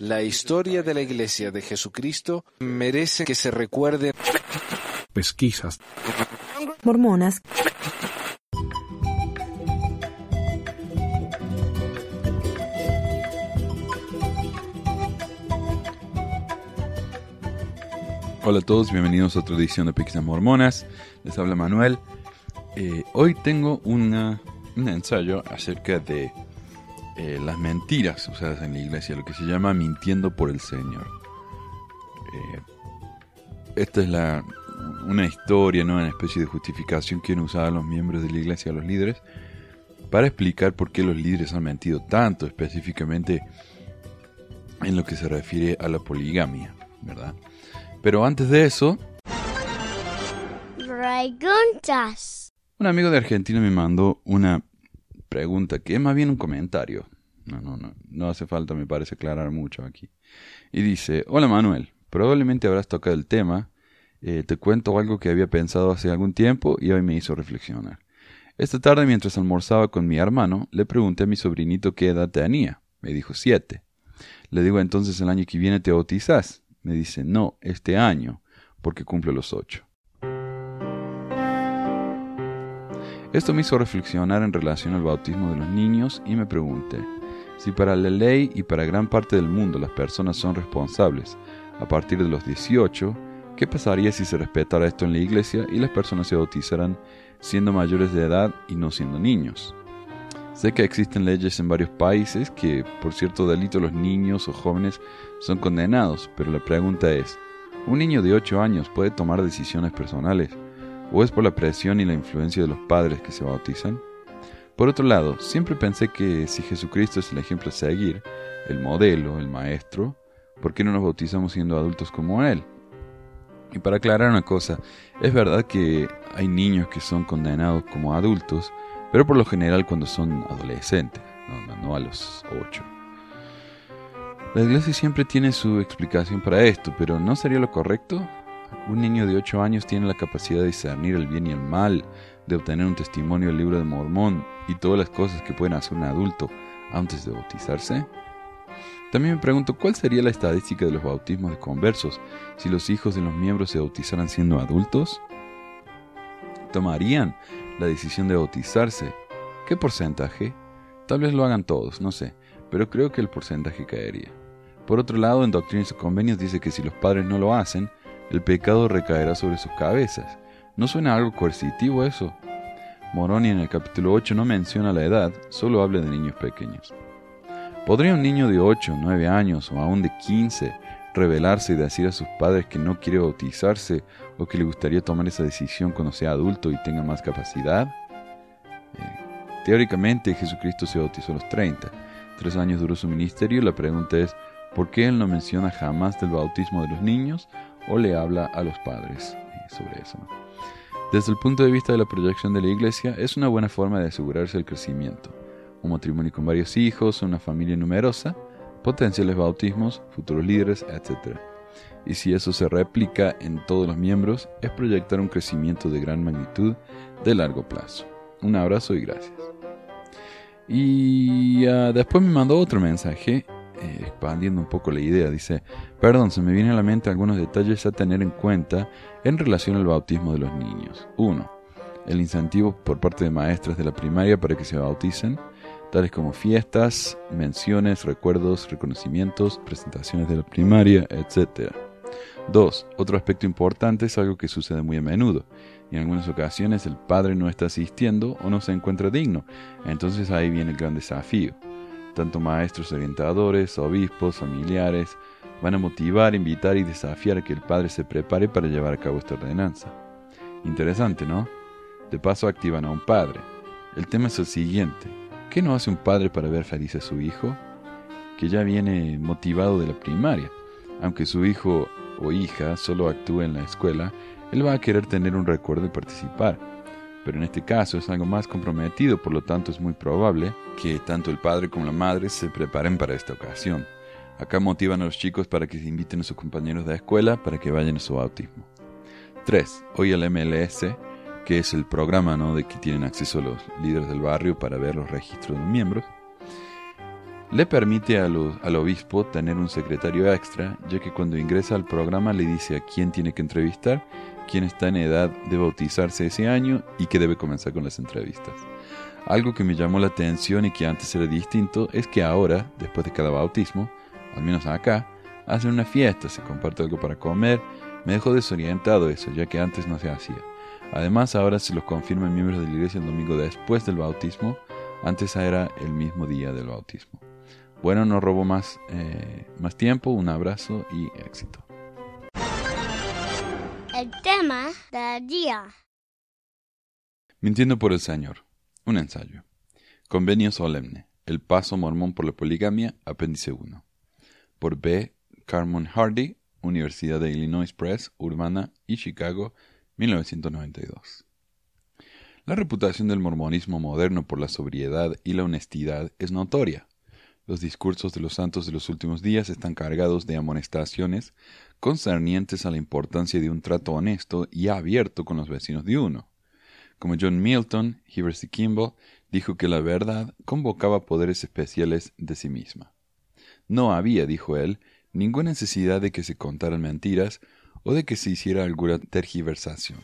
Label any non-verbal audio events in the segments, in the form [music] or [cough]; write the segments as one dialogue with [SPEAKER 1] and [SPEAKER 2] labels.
[SPEAKER 1] La historia de la Iglesia de Jesucristo merece que se recuerde.
[SPEAKER 2] Pesquisas.
[SPEAKER 3] Mormonas.
[SPEAKER 4] Hola a todos, bienvenidos a otra edición de Pesquisas Mormonas. Les habla Manuel. Eh, hoy tengo una, un ensayo acerca de eh, las mentiras usadas en la iglesia, lo que se llama mintiendo por el Señor. Eh, esta es la, una historia, ¿no? una especie de justificación que han usado los miembros de la iglesia, los líderes, para explicar por qué los líderes han mentido tanto, específicamente en lo que se refiere a la poligamia, ¿verdad? Pero antes de eso...
[SPEAKER 5] Preguntas.
[SPEAKER 4] Un amigo de Argentina me mandó una pregunta, que es más bien un comentario. No, no, no, no hace falta, me parece aclarar mucho aquí. Y dice, hola Manuel, probablemente habrás tocado el tema, eh, te cuento algo que había pensado hace algún tiempo y hoy me hizo reflexionar. Esta tarde mientras almorzaba con mi hermano, le pregunté a mi sobrinito qué edad tenía. Me dijo siete. Le digo entonces el año que viene te bautizás. Me dice, no, este año, porque cumple los ocho. Esto me hizo reflexionar en relación al bautismo de los niños y me pregunté, si para la ley y para gran parte del mundo las personas son responsables a partir de los 18, ¿qué pasaría si se respetara esto en la iglesia y las personas se bautizaran siendo mayores de edad y no siendo niños? Sé que existen leyes en varios países que por cierto delito los niños o jóvenes son condenados, pero la pregunta es, ¿un niño de 8 años puede tomar decisiones personales? ¿O es por la presión y la influencia de los padres que se bautizan? Por otro lado, siempre pensé que si Jesucristo es el ejemplo a seguir, el modelo, el maestro, ¿por qué no nos bautizamos siendo adultos como Él? Y para aclarar una cosa, es verdad que hay niños que son condenados como adultos, pero por lo general cuando son adolescentes, no, a los 8. La iglesia siempre tiene su explicación para esto, pero ¿no sería lo correcto? Un niño de 8 años tiene la capacidad de discernir el bien y el mal, de obtener un testimonio del libro de Mormón y todas las cosas que pueden hacer un adulto antes de bautizarse. También me pregunto cuál sería la estadística de los bautismos de conversos si los hijos de los miembros se bautizaran siendo adultos. ¿Tomarían la decisión de bautizarse? ¿Qué porcentaje? Tal vez lo hagan todos, no sé, pero creo que el porcentaje caería. Por otro lado, en Doctrinas y Convenios dice que si los padres no lo hacen, el pecado recaerá sobre sus cabezas. ¿No suena algo coercitivo eso? Moroni en el capítulo 8 no menciona la edad, solo habla de niños pequeños. ¿Podría un niño de 8, 9 años o aún de 15 rebelarse y decir a sus padres que no quiere bautizarse o que le gustaría tomar esa decisión cuando sea adulto y tenga más capacidad? Eh, teóricamente Jesucristo se bautizó a los 30. Tres años duró su ministerio. La pregunta es, ¿por qué Él no menciona jamás del bautismo de los niños o le habla a los padres eh, sobre eso? Desde el punto de vista de la proyección de la iglesia, es una buena forma de asegurarse el crecimiento. Un matrimonio con varios hijos, una familia numerosa, potenciales bautismos, futuros líderes, etc. Y si eso se replica en todos los miembros, es proyectar un crecimiento de gran magnitud de largo plazo. Un abrazo y gracias. Y uh, después me mandó otro mensaje eh, expandiendo un poco la idea, dice, perdón, se me vienen a la mente algunos detalles a tener en cuenta en relación al bautismo de los niños. 1. El incentivo por parte de maestras de la primaria para que se bauticen, tales como fiestas, menciones, recuerdos, reconocimientos, presentaciones de la primaria, etc. 2. Otro aspecto importante es algo que sucede muy a menudo. Y en algunas ocasiones el padre no está asistiendo o no se encuentra digno. Entonces ahí viene el gran desafío tanto maestros orientadores, obispos, familiares, van a motivar, invitar y desafiar a que el padre se prepare para llevar a cabo esta ordenanza. Interesante, ¿no? De paso activan a un padre. El tema es el siguiente. ¿Qué no hace un padre para ver feliz a su hijo? Que ya viene motivado de la primaria. Aunque su hijo o hija solo actúe en la escuela, él va a querer tener un recuerdo y participar pero en este caso es algo más comprometido, por lo tanto es muy probable que tanto el padre como la madre se preparen para esta ocasión. Acá motivan a los chicos para que se inviten a sus compañeros de escuela para que vayan a su bautismo. 3. Hoy el MLS, que es el programa ¿no? de que tienen acceso los líderes del barrio para ver los registros de los miembros, Le permite al, al obispo tener un secretario extra, ya que cuando ingresa al programa le dice a quién tiene que entrevistar, quién está en edad de bautizarse ese año y que debe comenzar con las entrevistas. Algo que me llamó la atención y que antes era distinto es que ahora, después de cada bautismo, al menos acá, hacen una fiesta, se comparte algo para comer. Me dejó desorientado eso, ya que antes no se hacía. Además, ahora se los confirman miembros de la iglesia el domingo después del bautismo, antes era el mismo día del bautismo. Bueno, no robo más, eh, más tiempo, un abrazo y éxito.
[SPEAKER 5] El tema del día.
[SPEAKER 4] Mintiendo por el Señor. Un ensayo. Convenio solemne. El paso mormón por la poligamia, apéndice 1. Por B. Carmon Hardy, Universidad de Illinois Press, Urbana y Chicago, 1992. La reputación del mormonismo moderno por la sobriedad y la honestidad es notoria. Los discursos de los santos de los últimos días están cargados de amonestaciones concernientes a la importancia de un trato honesto y abierto con los vecinos de uno. Como John Milton, Heber Kimball dijo que la verdad convocaba poderes especiales de sí misma. No había, dijo él, ninguna necesidad de que se contaran mentiras o de que se hiciera alguna tergiversación.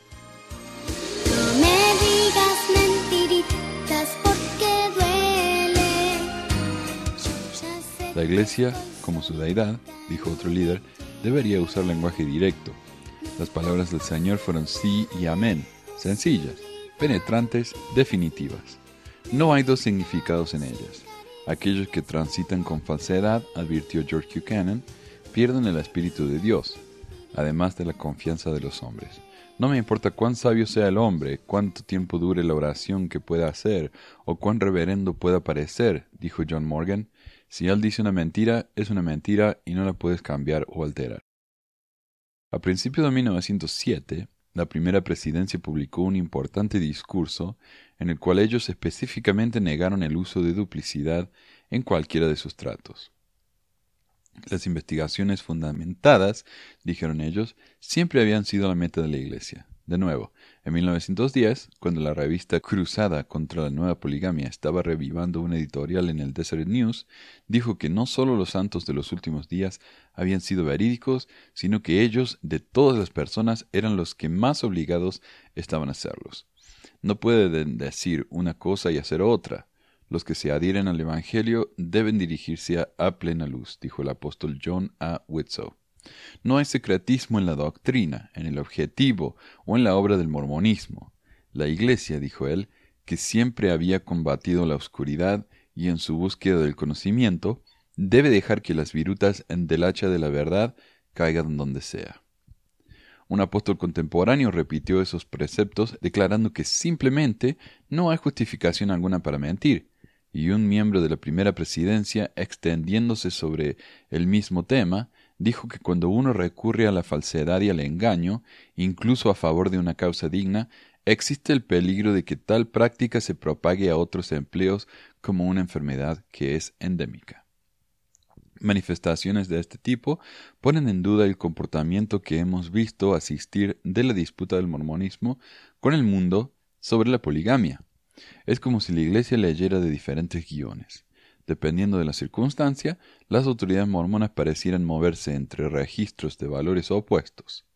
[SPEAKER 4] La iglesia, como su deidad, dijo otro líder, debería usar lenguaje directo. Las palabras del Señor fueron sí y amén, sencillas, penetrantes, definitivas. No hay dos significados en ellas. Aquellos que transitan con falsedad, advirtió George Buchanan, pierden el Espíritu de Dios, además de la confianza de los hombres. No me importa cuán sabio sea el hombre, cuánto tiempo dure la oración que pueda hacer, o cuán reverendo pueda parecer, dijo John Morgan, si él dice una mentira, es una mentira y no la puedes cambiar o alterar. A principios de 1907, la primera presidencia publicó un importante discurso en el cual ellos específicamente negaron el uso de duplicidad en cualquiera de sus tratos. Las investigaciones fundamentadas, dijeron ellos, siempre habían sido la meta de la Iglesia. De nuevo, en 1910, cuando la revista Cruzada contra la Nueva Poligamia estaba revivando un editorial en el Desert News, dijo que no solo los santos de los últimos días habían sido verídicos, sino que ellos, de todas las personas, eran los que más obligados estaban a hacerlos. No pueden decir una cosa y hacer otra. Los que se adhieren al Evangelio deben dirigirse a, plena luz, dijo el apóstol John A. Whitsoe. No hay secretismo en la doctrina, en el objetivo o en la obra del mormonismo. La Iglesia, dijo él, que siempre había combatido la oscuridad y en su búsqueda del conocimiento, debe dejar que las virutas del hacha de la verdad caigan donde sea. Un apóstol contemporáneo repitió esos preceptos declarando que simplemente no hay justificación alguna para mentir, y un miembro de la primera presidencia, extendiéndose sobre el mismo tema, dijo que cuando uno recurre a la falsedad y al engaño, incluso a favor de una causa digna, existe el peligro de que tal práctica se propague a otros empleos como una enfermedad que es endémica. Manifestaciones de este tipo ponen en duda el comportamiento que hemos visto asistir de la disputa del mormonismo con el mundo sobre la poligamia. Es como si la Iglesia leyera de diferentes guiones. Dependiendo de la circunstancia, las autoridades mormonas parecieran moverse entre registros de valores opuestos.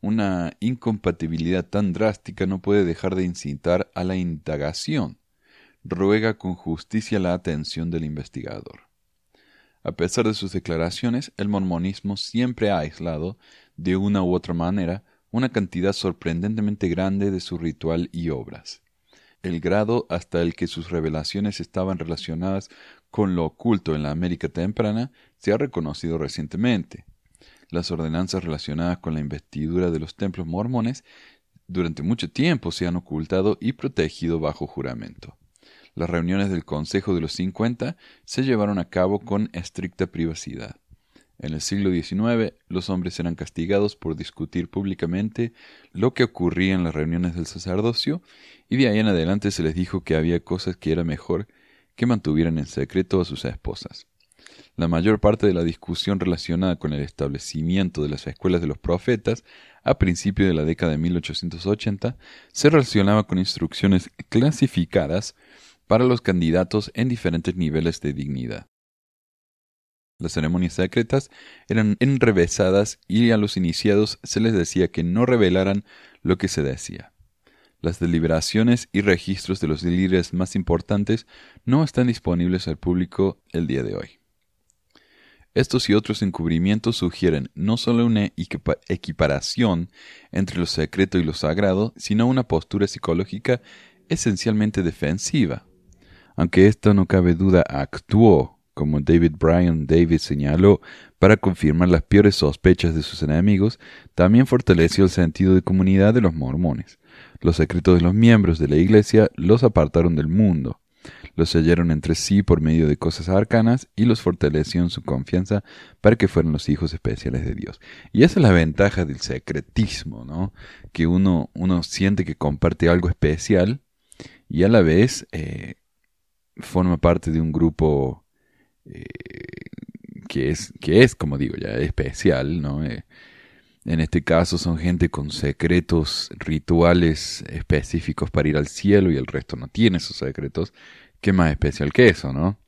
[SPEAKER 4] Una incompatibilidad tan drástica no puede dejar de incitar a la indagación. Ruega con justicia la atención del investigador. A pesar de sus declaraciones, el mormonismo siempre ha aislado, de una u otra manera, una cantidad sorprendentemente grande de su ritual y obras el grado hasta el que sus revelaciones estaban relacionadas con lo oculto en la América temprana se ha reconocido recientemente. Las ordenanzas relacionadas con la investidura de los templos mormones durante mucho tiempo se han ocultado y protegido bajo juramento. Las reuniones del Consejo de los Cincuenta se llevaron a cabo con estricta privacidad. En el siglo XIX, los hombres eran castigados por discutir públicamente lo que ocurría en las reuniones del sacerdocio, y de ahí en adelante se les dijo que había cosas que era mejor que mantuvieran en secreto a sus esposas. La mayor parte de la discusión relacionada con el establecimiento de las escuelas de los profetas a principios de la década de 1880 se relacionaba con instrucciones clasificadas para los candidatos en diferentes niveles de dignidad. Las ceremonias secretas eran enrevesadas y a los iniciados se les decía que no revelaran lo que se decía. Las deliberaciones y registros de los líderes más importantes no están disponibles al público el día de hoy. Estos y otros encubrimientos sugieren no solo una equiparación entre lo secreto y lo sagrado, sino una postura psicológica esencialmente defensiva. Aunque esto no cabe duda actuó, como David Bryan David señaló, para confirmar las peores sospechas de sus enemigos, también fortaleció el sentido de comunidad de los mormones. Los secretos de los miembros de la Iglesia los apartaron del mundo los sellaron entre sí por medio de cosas arcanas y los fortaleció en su confianza para que fueran los hijos especiales de Dios. Y esa es la ventaja del secretismo, ¿no? Que uno, uno siente que comparte algo especial y a la vez eh, forma parte de un grupo eh, que, es, que es, como digo, ya especial, ¿no? Eh, en este caso son gente con secretos rituales específicos para ir al cielo y el resto no tiene esos secretos. ¿Qué más especial que eso, no?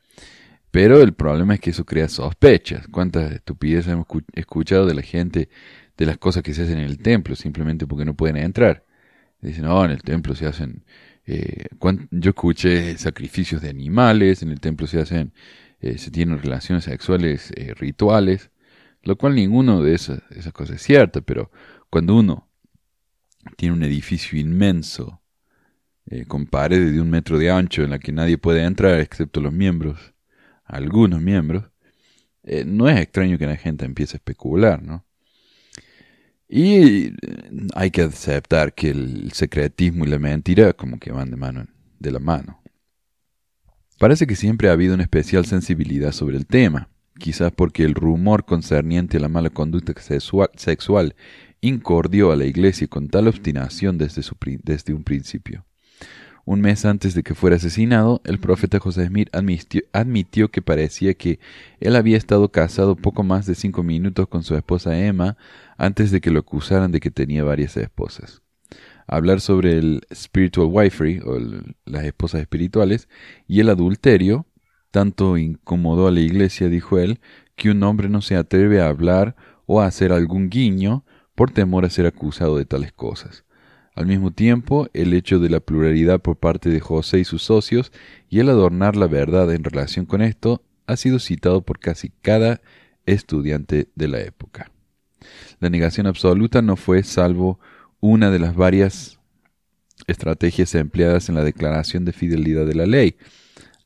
[SPEAKER 4] Pero el problema es que eso crea sospechas. ¿Cuántas estupideces hemos escuchado de la gente de las cosas que se hacen en el templo simplemente porque no pueden entrar? Dicen, no, en el templo se hacen... Eh, yo escuché sacrificios de animales, en el templo se hacen... Eh, se tienen relaciones sexuales eh, rituales, lo cual ninguno de esas, cosas es cierto, pero cuando uno tiene un edificio inmenso eh, con paredes de un metro de ancho en la que nadie puede entrar excepto los miembros, algunos miembros, eh, no es extraño que la gente empiece a especular, ¿no? Y eh, hay que aceptar que el secretismo y la mentira como que van de mano de la mano. Parece que siempre ha habido una especial sensibilidad sobre el tema, quizás porque el rumor concerniente a la mala conducta sexual incordió a la Iglesia con tal obstinación desde, su, desde un principio. Un mes antes de que fuera asesinado, el profeta José Smith admitió, que parecía que él había estado casado poco más de cinco minutos con su esposa Emma antes de que lo acusaran de que tenía varias esposas. Hablar sobre el spiritual wifery, o las esposas espirituales, y el adulterio, tanto incomodó a la iglesia, dijo él, que un hombre no se atreve a hablar o a hacer algún guiño por temor a ser acusado de tales cosas. Al mismo tiempo, el hecho de la pluralidad por parte de José y sus socios y el adornar la verdad en relación con esto ha sido citado por casi cada estudiante de la época. La negación absoluta no fue salvo una de las varias estrategias empleadas en la declaración de fidelidad de la ley,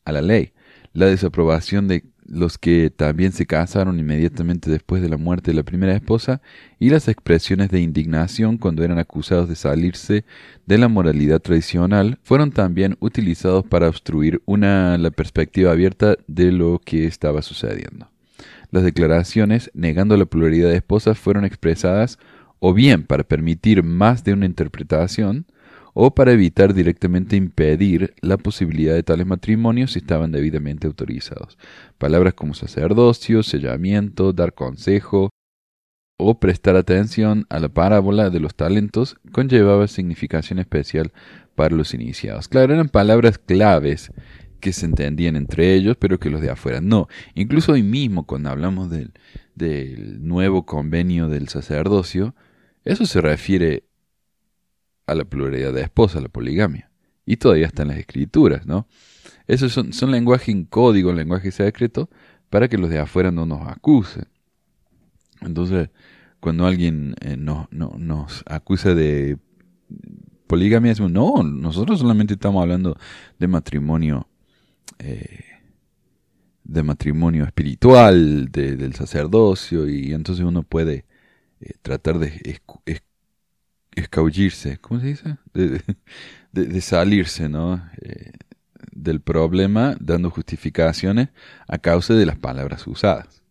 [SPEAKER 4] a la ley, la desaprobación de los que también se casaron inmediatamente después de la muerte de la primera esposa, y las expresiones de indignación cuando eran acusados de salirse de la moralidad tradicional, fueron también utilizados para obstruir una, la perspectiva abierta de lo que estaba sucediendo. Las declaraciones negando la pluralidad de esposas fueron expresadas o bien para permitir más de una interpretación, o para evitar directamente impedir la posibilidad de tales matrimonios si estaban debidamente autorizados. Palabras como sacerdocio, sellamiento, dar consejo o prestar atención a la parábola de los talentos conllevaba significación especial para los iniciados. Claro, eran palabras claves que se entendían entre ellos, pero que los de afuera no. Incluso hoy mismo, cuando hablamos del, del nuevo convenio del sacerdocio, eso se refiere a la pluralidad de esposas, la poligamia. Y todavía está en las escrituras, ¿no? Eso son, son lenguaje en código, lenguaje secreto, para que los de afuera no nos acusen. Entonces, cuando alguien eh, no, nos acusa de poligamia, no, nosotros solamente estamos hablando de matrimonio, eh, de matrimonio espiritual, del sacerdocio, y entonces uno puede eh, tratar de escabullirse, ¿cómo se dice? De, salirse, ¿no? Eh, del problema dando justificaciones a causa de las palabras usadas.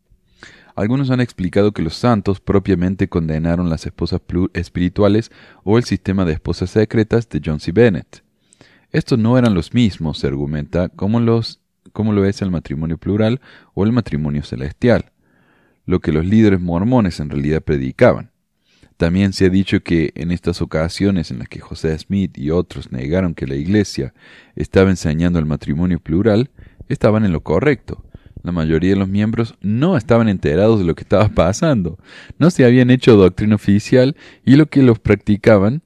[SPEAKER 4] Algunos han explicado que los santos propiamente condenaron las esposas espirituales o el sistema de esposas secretas de John C. Bennett. Estos no eran los mismos, se argumenta, como, los, como lo es el matrimonio plural o el matrimonio celestial, lo que los líderes mormones en realidad predicaban. También se ha dicho que en estas ocasiones en las que José Smith y otros negaron que la Iglesia estaba enseñando el matrimonio plural, estaban en lo correcto. la mayoría de los miembros no estaban enterados de lo que estaba pasando. No se habían hecho doctrina oficial y lo que los practicaban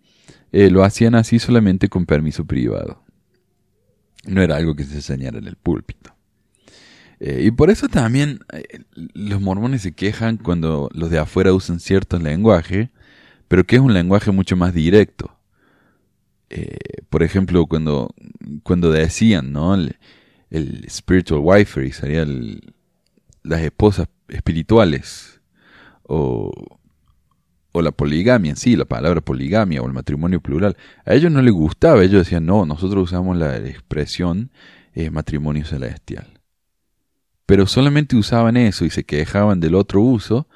[SPEAKER 4] eh, lo hacían así solamente con permiso privado. No era algo que se enseñara en el púlpito. Eh, y por eso también eh, los mormones se quejan cuando los de afuera usan cierto lenguaje, pero que es un lenguaje mucho más directo. por ejemplo, cuando, cuando decían, ¿no? el spiritual wife, sería las esposas espirituales, o, o la poligamia sí, la palabra poligamia o el matrimonio plural. A ellos no les gustaba, ellos decían, no, nosotros usamos la expresión eh, matrimonio celestial. Pero solamente usaban eso y se quejaban del otro uso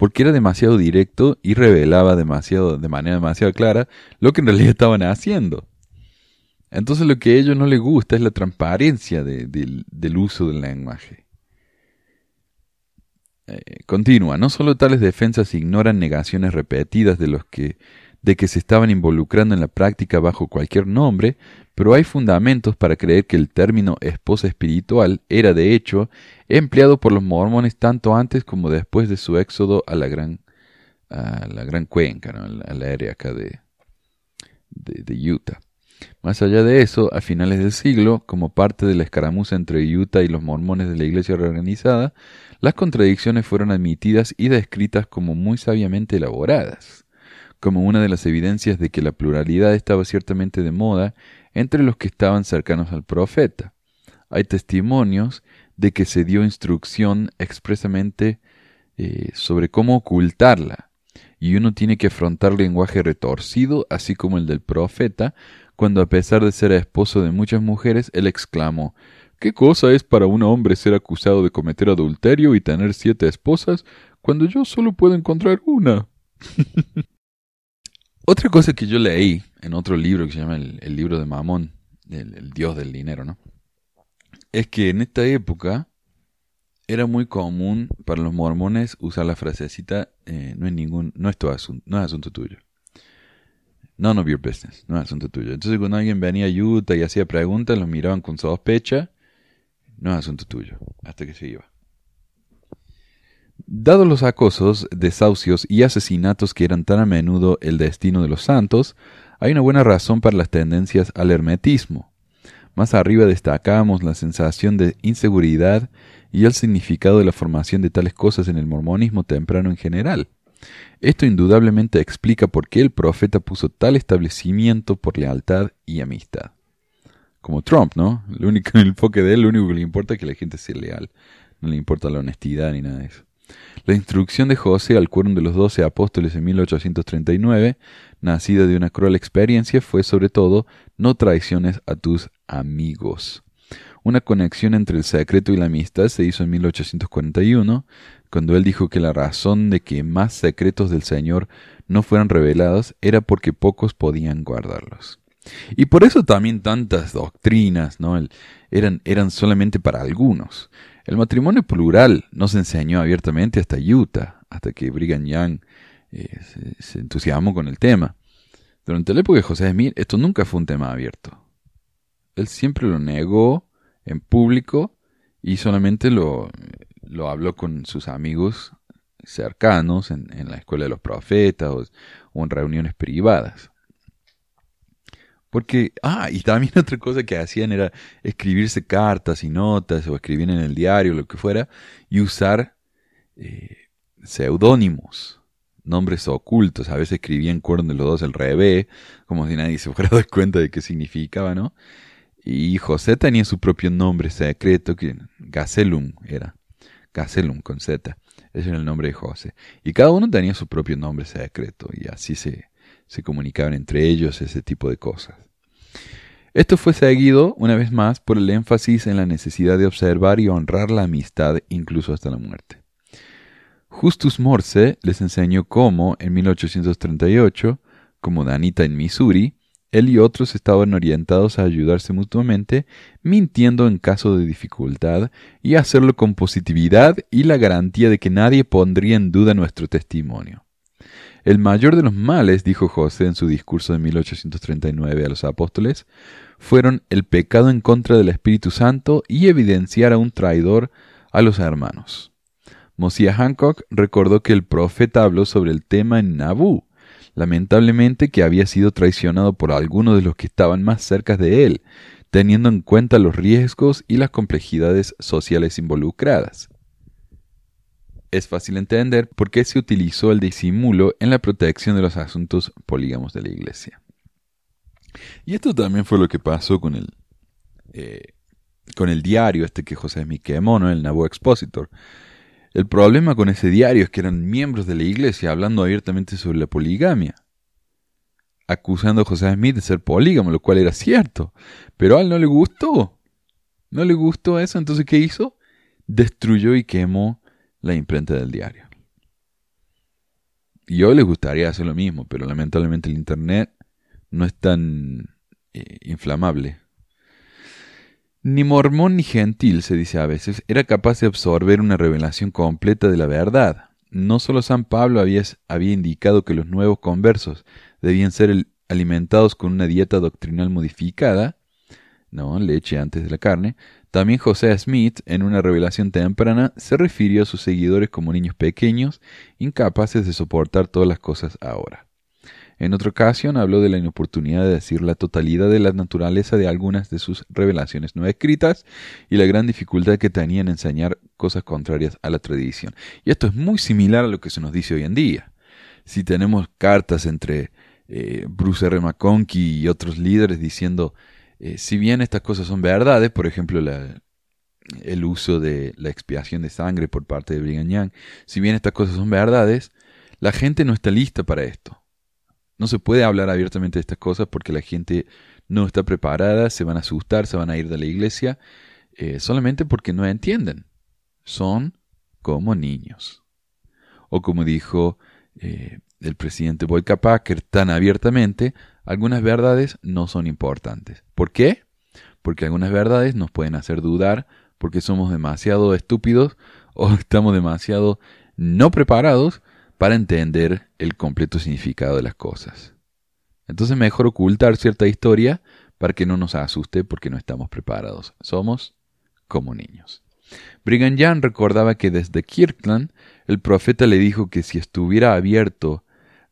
[SPEAKER 4] porque era demasiado directo y revelaba demasiado, de manera demasiado clara lo que en realidad estaban haciendo. Entonces lo que a ellos no les gusta es la transparencia del uso del lenguaje. Eh, continúa, no solo tales defensas ignoran negaciones repetidas de los que de que se estaban involucrando en la práctica bajo cualquier nombre, pero hay fundamentos para creer que el término esposa espiritual era de hecho empleado por los mormones tanto antes como después de su éxodo a la gran, a la gran cuenca, a la área acá de, de Utah. Más allá de eso, a finales del siglo, como parte de la escaramuza entre Utah y los mormones de la iglesia reorganizada, las contradicciones fueron admitidas y descritas como muy sabiamente elaboradas, como una de las evidencias de que la pluralidad estaba ciertamente de moda entre los que estaban cercanos al profeta. Hay testimonios de que se dio instrucción expresamente eh, sobre cómo ocultarla, y uno tiene que afrontar lenguaje retorcido, así como el del profeta, cuando a pesar de ser esposo de muchas mujeres, él exclamó ¿Qué cosa es para un hombre ser acusado de cometer adulterio y tener siete esposas cuando yo solo puedo encontrar una? [laughs] Otra cosa que yo leí en otro libro que se llama el, libro de Mamón, el, dios del dinero, ¿no? Es que en esta época era muy común para los mormones usar la frasecita eh, no es ningún, no es asunto, no es asunto tuyo. None of your business, no es asunto tuyo. Entonces cuando alguien venía a Utah y hacía preguntas, los miraban con sospecha, no es asunto tuyo, hasta que se iba. Dados los acosos, desahucios y asesinatos que eran tan a menudo el destino de los santos, hay una buena razón para las tendencias al hermetismo. Más arriba destacamos la sensación de inseguridad y el significado de la formación de tales cosas en el mormonismo temprano en general. Esto indudablemente explica por qué el profeta puso tal establecimiento por lealtad y amistad. Como Trump, ¿no? El único [laughs] el enfoque de él, lo único que le importa es que la gente sea leal. No le importa la honestidad ni nada de eso. La instrucción de José al cuerno de los doce apóstoles en 1839, nacida de una cruel experiencia, fue sobre todo no traiciones a tus amigos. Una conexión entre el secreto y la amistad se hizo en 1841, cuando él dijo que la razón de que más secretos del Señor no fueran revelados era porque pocos podían guardarlos. Y por eso también tantas doctrinas, ¿no? eran, eran solamente para algunos. El matrimonio plural no se enseñó abiertamente hasta Utah, hasta que Brigham Young eh, se, entusiasmó con el tema. Durante la época de José Smith, esto nunca fue un tema abierto. Él siempre lo negó en público y solamente lo, lo habló con sus amigos cercanos en, la escuela de los profetas o, en reuniones privadas. Porque, ah, y también [laughs] otra cosa que hacían era escribirse cartas y notas o escribir en el diario, lo que fuera, y usar eh, seudónimos, nombres ocultos. A veces escribían cuerno de los dos al revés, como si nadie [laughs] se fuera a dar cuenta de qué significaba, ¿no? Y José tenía su propio nombre secreto, que Gazelum era. Gazelum con Z. Ese era el nombre de José. Y cada uno tenía su propio nombre secreto y así se, se comunicaban entre ellos ese tipo de cosas. Esto fue seguido, una vez más, por el énfasis en la necesidad de observar y honrar la amistad incluso hasta la muerte. Justus Morse les enseñó cómo, en 1838, como Danita en Missouri, él y otros estaban orientados a ayudarse mutuamente, mintiendo en caso de dificultad, y hacerlo con positividad y la garantía de que nadie pondría en duda nuestro testimonio. El mayor de los males, dijo José en su discurso de 1839 a los apóstoles, fueron el pecado en contra del Espíritu Santo y evidenciar a un traidor a los hermanos. Mosiah Hancock recordó que el profeta habló sobre el tema en Nabú, lamentablemente que había sido traicionado por algunos de los que estaban más cerca de él, teniendo en cuenta los riesgos y las complejidades sociales involucradas. Es fácil entender por qué se utilizó el disimulo en la protección de los asuntos polígamos de la Iglesia. Y esto también fue lo que pasó con el, eh, con el diario este que José Smith quemó, ¿no? el Nabo Expositor. El problema con ese diario es que eran miembros de la Iglesia hablando abiertamente sobre la poligamia acusando a José Smith de ser polígamo, lo cual era cierto. Pero a él no le gustó. No le gustó eso, entonces ¿qué hizo? Destruyó y quemó la imprenta del diario. Y yo les gustaría hacer lo mismo, pero lamentablemente el Internet no es tan eh, inflamable. Ni mormón ni gentil, se dice a veces, era capaz de absorber una revelación completa de la verdad. No solo San Pablo había, había indicado que los nuevos conversos debían ser alimentados con una dieta doctrinal modificada, no, leche antes de la carne, también José Smith, en una revelación temprana, se refirió a sus seguidores como niños pequeños, incapaces de soportar todas las cosas ahora. En otra ocasión habló de la inoportunidad de decir la totalidad de la naturaleza de algunas de sus revelaciones no escritas y la gran dificultad que tenía en enseñar cosas contrarias a la tradición. Y esto es muy similar a lo que se nos dice hoy en día. Si tenemos cartas entre eh, Bruce R. McConkie y otros líderes diciendo, eh, si bien estas cosas son verdades, por ejemplo, el uso de la expiación de sangre por parte de Brigham Young, si bien estas cosas son verdades, la gente no está lista para esto. No se puede hablar abiertamente de estas cosas porque la gente no está preparada, se van a asustar, se van a ir de la iglesia, eh, solamente porque no entienden. Son como niños. O como dijo del presidente Boyka Packer tan abiertamente, algunas verdades no son importantes. ¿Por qué? Porque algunas verdades nos pueden hacer dudar porque somos demasiado estúpidos o [laughs] estamos demasiado no preparados para entender el completo significado de las cosas. Entonces mejor ocultar cierta historia para que no nos asuste porque no estamos preparados. Somos como niños. Brigham Young recordaba que desde Kirkland el profeta le dijo que si estuviera abierto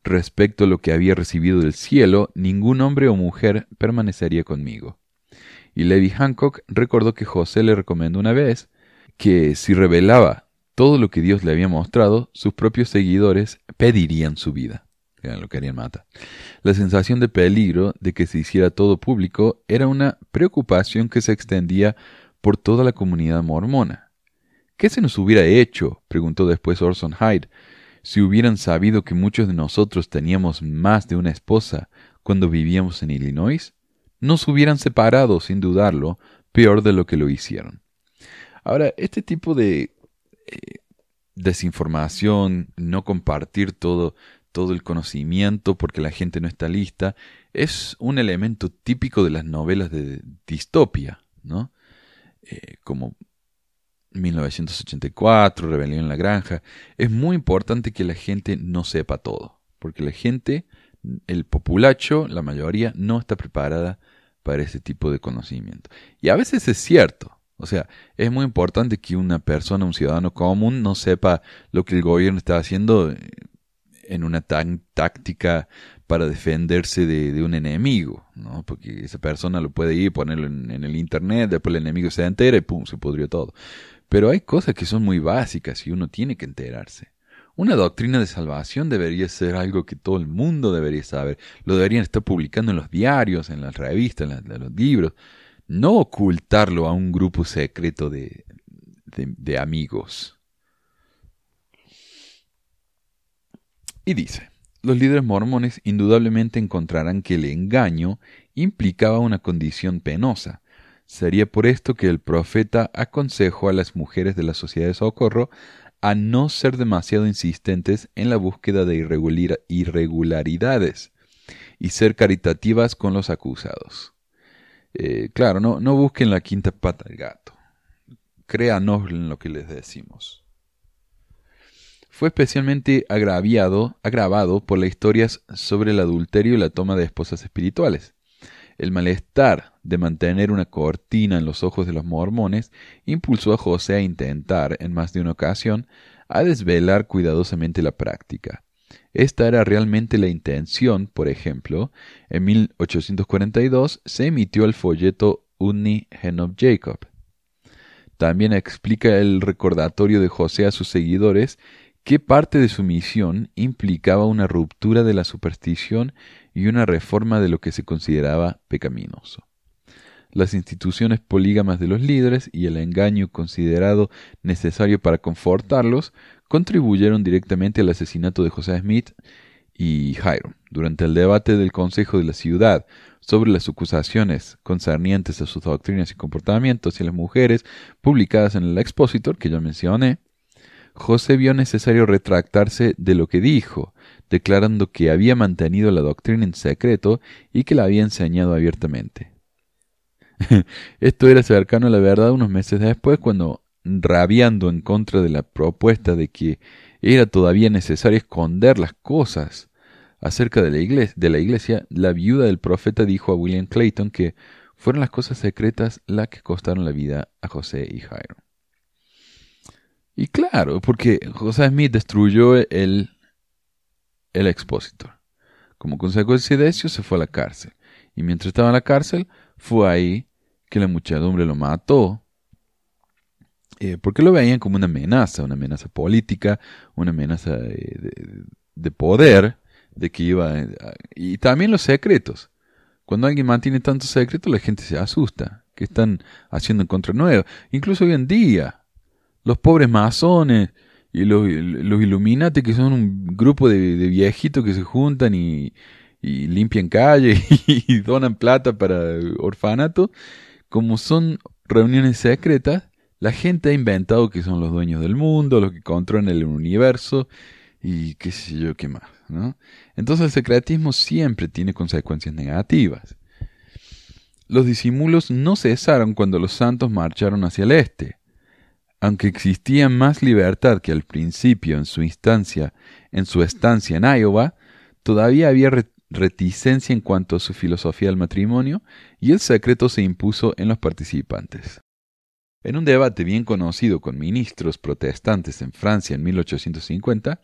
[SPEAKER 4] respecto a lo que había recibido del cielo, ningún hombre o mujer permanecería conmigo. Y Levi Hancock recordó que José le recomendó una vez que si revelaba todo lo que Dios le había mostrado, sus propios seguidores pedirían su vida. Lo querían matar. La sensación de peligro de que se hiciera todo público era una preocupación que se extendía por toda la comunidad mormona. ¿Qué se nos hubiera hecho? preguntó después Orson Hyde, si hubieran sabido que muchos de nosotros teníamos más de una esposa cuando vivíamos en Illinois, nos hubieran separado, sin dudarlo, peor de lo que lo hicieron. Ahora, este tipo de eh, desinformación, no compartir todo, todo el conocimiento porque la gente no está lista, es un elemento típico de las novelas de distopia, ¿no? Eh, como 1984, Rebelión en la Granja. Es muy importante que la gente no sepa todo, porque la gente, el populacho, la mayoría, no está preparada para ese tipo de conocimiento. Y a veces es cierto. O sea, es muy importante que una persona, un ciudadano común, no sepa lo que el gobierno está haciendo eh, en una táctica para defenderse de, un enemigo, ¿no? Porque esa persona lo puede ir, ponerlo en, en, el internet, después el enemigo se entera y pum, se pudrió todo. Pero hay cosas que son muy básicas y uno tiene que enterarse. Una doctrina de salvación debería ser algo que todo el mundo debería saber. Lo deberían estar publicando en los diarios, en las revistas, en, los libros. No ocultarlo a un grupo secreto de, de amigos. Y dice, los líderes mormones indudablemente encontrarán que el engaño implicaba una condición penosa, Sería por esto que el profeta aconsejó a las mujeres de la sociedad de socorro a no ser demasiado insistentes en la búsqueda de irregularidades y ser caritativas con los acusados. Eh, claro, no, no busquen la quinta pata del gato. Créanos en lo que les decimos. Fue especialmente agraviado, agravado por las historias sobre el adulterio y la toma de esposas espirituales. El malestar de mantener una cortina en los ojos de los mormones impulsó a José a intentar, en más de una ocasión, a desvelar cuidadosamente la práctica. Esta era realmente la intención, por ejemplo, en 1842 se emitió el folleto Unni Henob Jacob. También explica el recordatorio de José a sus seguidores que parte de su misión implicaba una ruptura de la superstición y una reforma de lo que se consideraba pecaminoso. Las instituciones polígamas de los líderes y el engaño considerado necesario para confortarlos contribuyeron directamente al asesinato de José Smith y Hiram. Durante el debate del Consejo de la Ciudad sobre las acusaciones concernientes a sus doctrinas y comportamientos hacia las mujeres publicadas en el Expositor que yo mencioné, José vio necesario retractarse de lo que dijo, declarando que había mantenido la doctrina en secreto y que la había enseñado abiertamente. [laughs] Esto era cercano a la verdad unos meses después, cuando, rabiando en contra de la propuesta de que era todavía necesario esconder las cosas acerca de la, iglesia, la la viuda del profeta dijo a William Clayton que fueron las cosas secretas las que costaron la vida a José y Jairo. Y claro, porque José Smith destruyó el, el expositor. Como consecuencia de eso, se fue a la cárcel. Y mientras estaba en la cárcel, fue ahí que la muchedumbre lo mató. Eh, porque lo veían como una amenaza, una amenaza política, una amenaza de, poder, de que iba. y también los secretos. Cuando alguien mantiene tantos secretos, la gente se asusta. Que están haciendo en contra nueva. Incluso hoy en día, los pobres masones y los, los Illuminati, que son un grupo de, viejitos que se juntan y, limpian calle [laughs] y donan plata para orfanato, como son reuniones secretas, la gente ha inventado que son los dueños del mundo, los que controlan el universo y qué sé yo qué más, ¿no? Entonces el secretismo siempre tiene consecuencias negativas. Los disimulos no cesaron cuando los santos marcharon hacia el este. Aunque existía más libertad que al principio en su instancia, en su estancia en Iowa, todavía había reticencia en cuanto a su filosofía del matrimonio y el secreto se impuso en los participantes. En un debate bien conocido con ministros protestantes en Francia en 1850,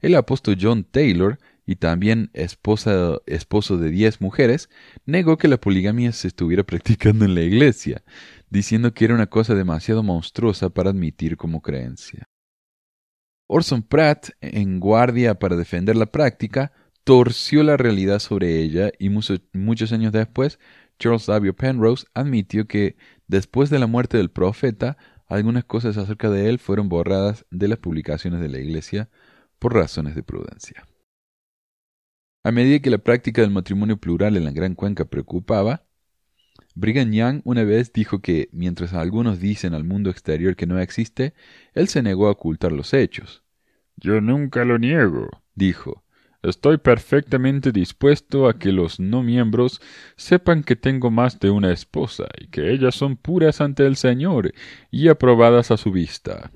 [SPEAKER 4] el apóstol John Taylor, y también esposo de diez mujeres, negó que la poligamia se estuviera [laughs] practicando en la iglesia, diciendo que era una cosa demasiado monstruosa para admitir como creencia. Orson Pratt, en guardia para defender la práctica, torció la realidad sobre ella y muchos años después, Charles W. Penrose admitió que después de la muerte del profeta, algunas cosas acerca de él fueron borradas de las publicaciones de la Iglesia por razones de prudencia. A medida que la práctica del matrimonio plural en la Gran Cuenca preocupaba, Brigham Young una vez dijo que, mientras algunos dicen al mundo exterior que no existe, él se negó a ocultar los hechos.
[SPEAKER 6] Yo nunca lo niego, dijo. Estoy perfectamente dispuesto a que los no miembros sepan que tengo más de una esposa y que ellas son puras ante el Señor y aprobadas a su vista.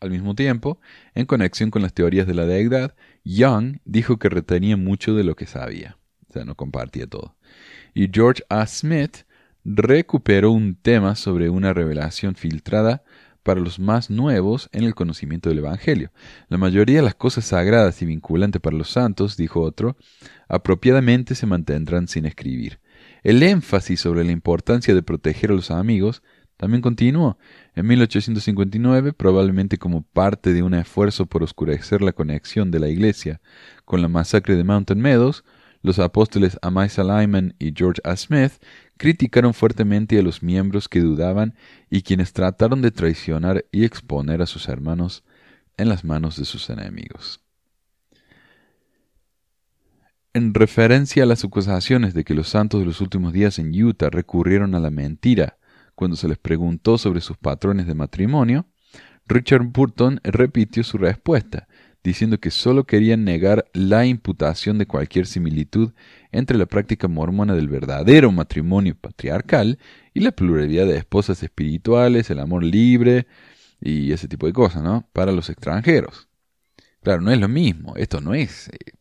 [SPEAKER 4] Al mismo tiempo, en conexión con las teorías de la deidad, Young dijo que retenía mucho de lo que sabía, o sea, no compartía todo. Y George A. Smith recuperó un tema sobre una revelación filtrada para los más nuevos en el conocimiento del Evangelio. La mayoría de las cosas sagradas y vinculantes para los santos, dijo otro, apropiadamente se mantendrán sin escribir. El énfasis sobre la importancia de proteger a los amigos también continuó. En 1859, probablemente como parte de un esfuerzo por oscurecer la conexión de la Iglesia con la masacre de Mountain Meadows, los apóstoles Amasa Lyman y George A. Smith criticaron fuertemente a los miembros que dudaban y quienes trataron de traicionar y exponer a sus hermanos en las manos de sus enemigos. En referencia a las acusaciones de que los santos de los últimos días en Utah recurrieron a la mentira cuando se les preguntó sobre sus patrones de matrimonio, Richard Burton repitió su respuesta, diciendo que sólo querían negar la imputación de cualquier similitud entre la práctica mormona del verdadero matrimonio patriarcal y la pluralidad de esposas espirituales, el amor libre y ese tipo de cosas, ¿no? Para los extranjeros. Claro, no es lo mismo, esto no es eh,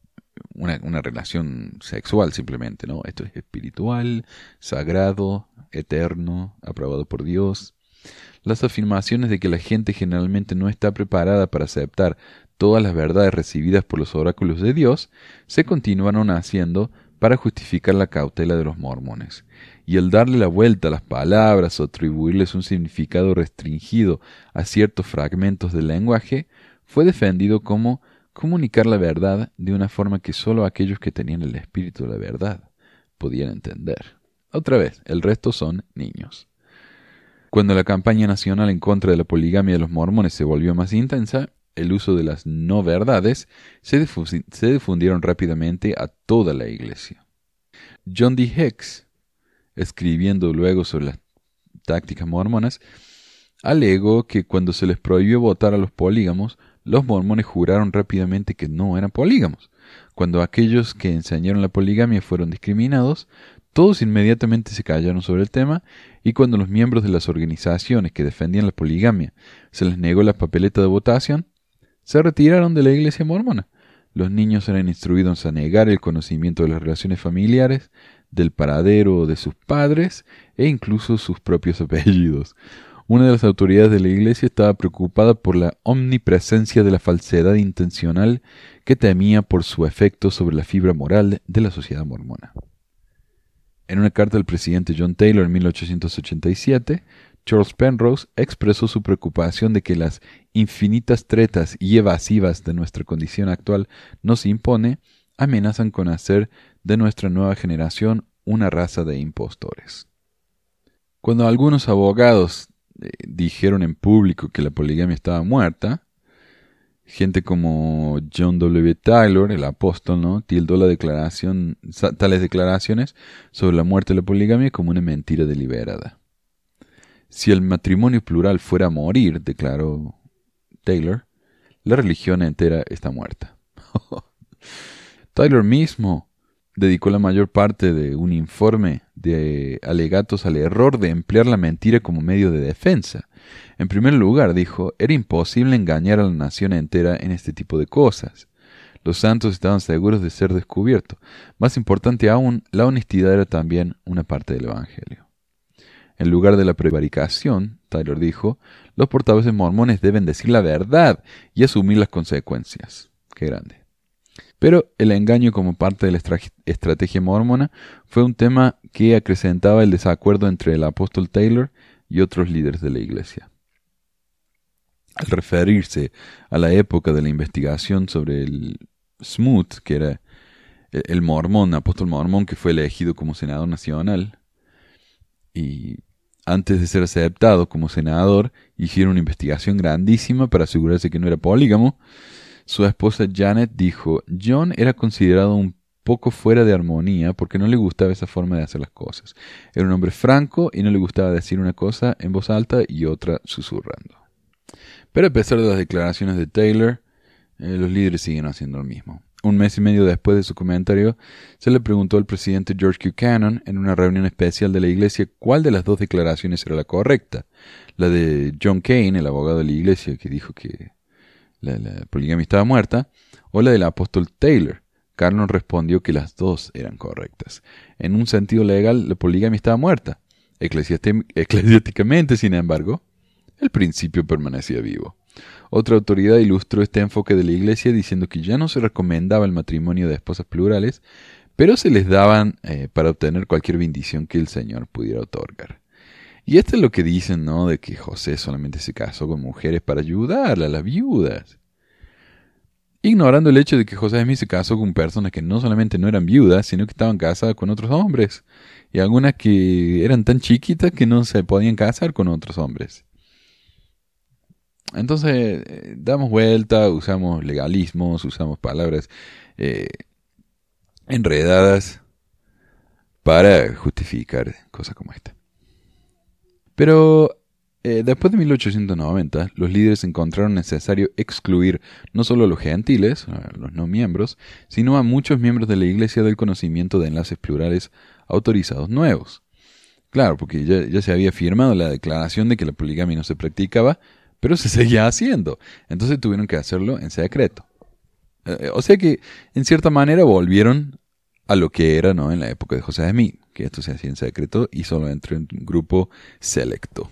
[SPEAKER 4] una, una relación sexual simplemente, ¿no? Esto es espiritual, sagrado, eterno, aprobado por Dios. Las afirmaciones de que la gente generalmente no está preparada para aceptar todas las verdades recibidas por los oráculos de Dios se continuaron haciendo para justificar la cautela de los mormones, y el darle la vuelta a las palabras o atribuirles un significado restringido a ciertos fragmentos del lenguaje fue defendido como comunicar la verdad de una forma que sólo aquellos que tenían el espíritu de la verdad podían entender. Otra vez, el resto son niños. Cuando la campaña nacional en contra de la poligamia de los mormones se volvió más intensa, el uso de las no verdades se, difundieron rápidamente a toda la iglesia. John D. Hicks, escribiendo luego sobre las tácticas mormonas, alegó que cuando se les prohibió votar a los polígamos, los mormones juraron rápidamente que no eran polígamos. Cuando aquellos que enseñaron la poligamia fueron discriminados, todos inmediatamente se callaron sobre el tema y cuando los miembros de las organizaciones que defendían la poligamia se les negó la papeleta de votación, se retiraron de la iglesia mormona. Los niños eran instruidos a negar el conocimiento de las relaciones familiares, del paradero de sus padres e incluso sus propios [laughs] apellidos. Una de las autoridades de la iglesia estaba preocupada por la omnipresencia de la falsedad intencional que temía por su efecto sobre la fibra moral de la sociedad mormona. En una carta del presidente John Taylor en 1887, Charles Penrose expresó su preocupación de que las infinitas tretas y evasivas de nuestra condición actual nos impone amenazan con hacer de nuestra nueva generación una raza de impostores. Cuando algunos abogados eh, dijeron en público que la poligamia estaba muerta, gente como John W. Taylor, el apóstol, ¿no? tildó la declaración, tales declaraciones sobre la muerte de la poligamia como una mentira deliberada. Si el matrimonio plural fuera a morir, declaró Taylor, la religión entera está muerta. [laughs] Taylor mismo dedicó la mayor parte de un informe de alegatos al error de emplear la mentira como medio de defensa. En primer lugar, dijo, era imposible engañar a la nación entera en este tipo de cosas. Los santos estaban seguros de ser descubiertos. Más importante aún, la honestidad era también una parte del Evangelio. En lugar de la prevaricación, Taylor dijo, los portavoces mormones deben decir la verdad y asumir las consecuencias. Qué grande. Pero el engaño como parte de la estrategia mormona fue un tema que acrecentaba el desacuerdo entre el apóstol Taylor y otros líderes de la iglesia. Al referirse a la época de la investigación sobre el Smoot, que era el mormón, apóstol mormón que fue elegido como senador nacional, y antes de ser aceptado como senador, hicieron una investigación grandísima para asegurarse que no era polígamo. Su esposa Janet dijo, John era considerado un poco fuera de armonía porque no le gustaba esa forma de hacer las cosas. Era un hombre franco y no le gustaba decir una cosa en voz alta y otra susurrando. Pero a pesar de las declaraciones de Taylor, eh, los líderes siguen haciendo lo mismo. Un mes y medio después de su comentario, se le preguntó al presidente George. Cannon en una reunión especial de la iglesia cuál de las dos declaraciones era la correcta. La de John Kane, el abogado de la iglesia, que dijo que la, poligamia estaba muerta, o la del apóstol Taylor. Cannon respondió que las dos eran correctas. En un sentido legal, la poligamia estaba muerta. Eclesiásticamente, sin embargo, el principio permanecía vivo. Otra autoridad ilustró este enfoque de la Iglesia diciendo que ya no se recomendaba el matrimonio de esposas plurales, pero se les daban eh, para obtener cualquier bendición que el Señor pudiera otorgar. Y esto es lo que dicen, ¿no? De que José solamente se casó con mujeres para ayudarle a las viudas. Ignorando el hecho de que José Smith se casó con personas que no solamente no eran viudas, sino que estaban casadas con otros hombres. Y algunas que eran tan chiquitas que no se podían casar con otros hombres. Entonces, eh, damos vuelta, usamos legalismos, usamos palabras eh, enredadas para justificar cosas como esta. Pero eh, después de 1890, los líderes encontraron necesario excluir no solo a los gentiles, los no miembros, sino a muchos miembros de la Iglesia del conocimiento de enlaces plurales autorizados nuevos. Claro, porque ya, se había firmado la declaración de que la poligamia no se practicaba, pero se [laughs] seguía haciendo. Entonces tuvieron que hacerlo en secreto. Eh, o sea que, en cierta manera, volvieron a lo que era ¿no? en la época de José Smith, que esto se hacía en secreto y solo entre un grupo selecto.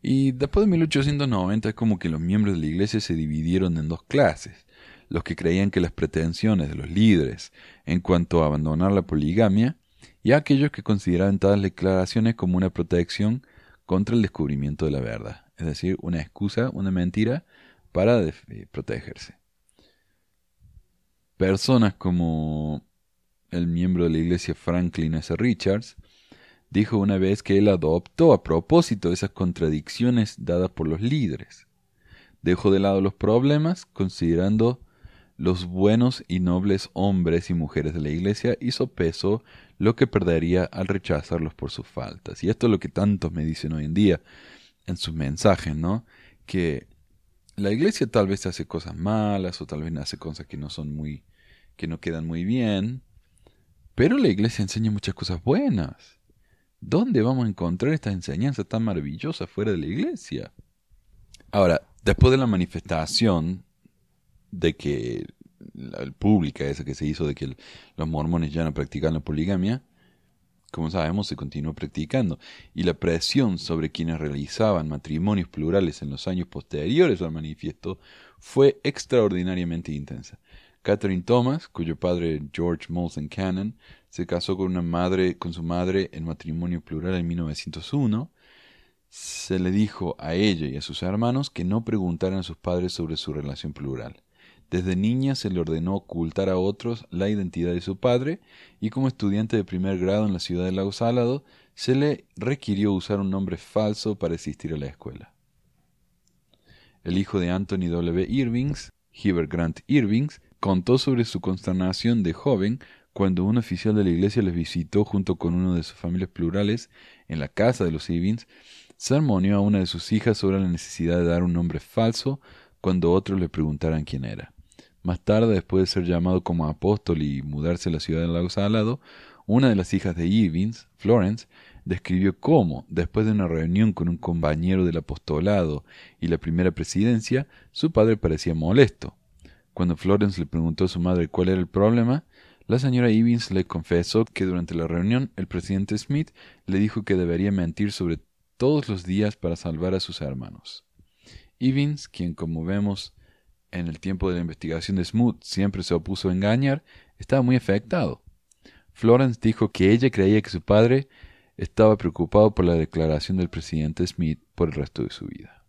[SPEAKER 4] Y después de 1890 es como que los miembros de la iglesia se dividieron en dos clases. Los que creían que las pretensiones de los líderes en cuanto a abandonar la poligamia y aquellos que consideraban tales declaraciones como una protección contra el descubrimiento de la verdad, es decir, una excusa, una mentira para eh, protegerse. Personas como el miembro de la iglesia Franklin S. Richards dijo una vez que él adoptó a propósito esas contradicciones dadas por los líderes. Dejó de lado los problemas, considerando los buenos y nobles hombres y mujeres de la iglesia y sopesó lo que perdería al rechazarlos por sus faltas. Y esto es lo que tantos me dicen hoy en día en sus mensajes, ¿no? Que la iglesia tal vez hace cosas malas o tal vez hace cosas que no son muy que no quedan muy bien, pero la iglesia enseña muchas cosas buenas. ¿Dónde vamos a encontrar esta enseñanza tan maravillosa fuera de la iglesia? Ahora, después de la manifestación de que la pública esa que se hizo de que los mormones ya no practican la poligamia, como sabemos, se continuó practicando, y la presión sobre quienes realizaban matrimonios plurales en los años posteriores al manifiesto fue extraordinariamente intensa. Catherine Thomas, cuyo padre George Molson Cannon se casó con una madre con su madre en matrimonio plural en 1901, se le dijo a ella y a sus hermanos que no preguntaran a sus padres sobre su relación plural. Desde niña se le ordenó ocultar a otros la identidad de su padre y como estudiante de primer grado en la ciudad de Lago Salado se le requirió usar un nombre falso para asistir a la escuela. El hijo de Anthony W. Irvings, Heber Grant Irvings, contó sobre su consternación de joven cuando un oficial de la iglesia les visitó junto con uno de sus familias plurales en la casa de los Irvings, sermoneó a una de sus hijas sobre la necesidad de dar un nombre falso cuando otros le preguntaran quién era. Más tarde, después de ser llamado como apóstol y mudarse a la ciudad de Lago Salado, una de las hijas de Irvings, Florence, describió cómo, después de una reunión con un compañero del apostolado y la primera presidencia, su padre parecía molesto. Cuando Florence le preguntó a su madre cuál era el problema, la señora Evans le confesó que durante la reunión el presidente Smith le dijo que debería mentir sobre todos los días para salvar a sus hermanos. Evans, quien como vemos en el tiempo de la investigación de Smith siempre se opuso a engañar, estaba muy afectado. Florence dijo que ella creía que su padre estaba preocupado por la declaración del presidente Smith por el resto de su vida.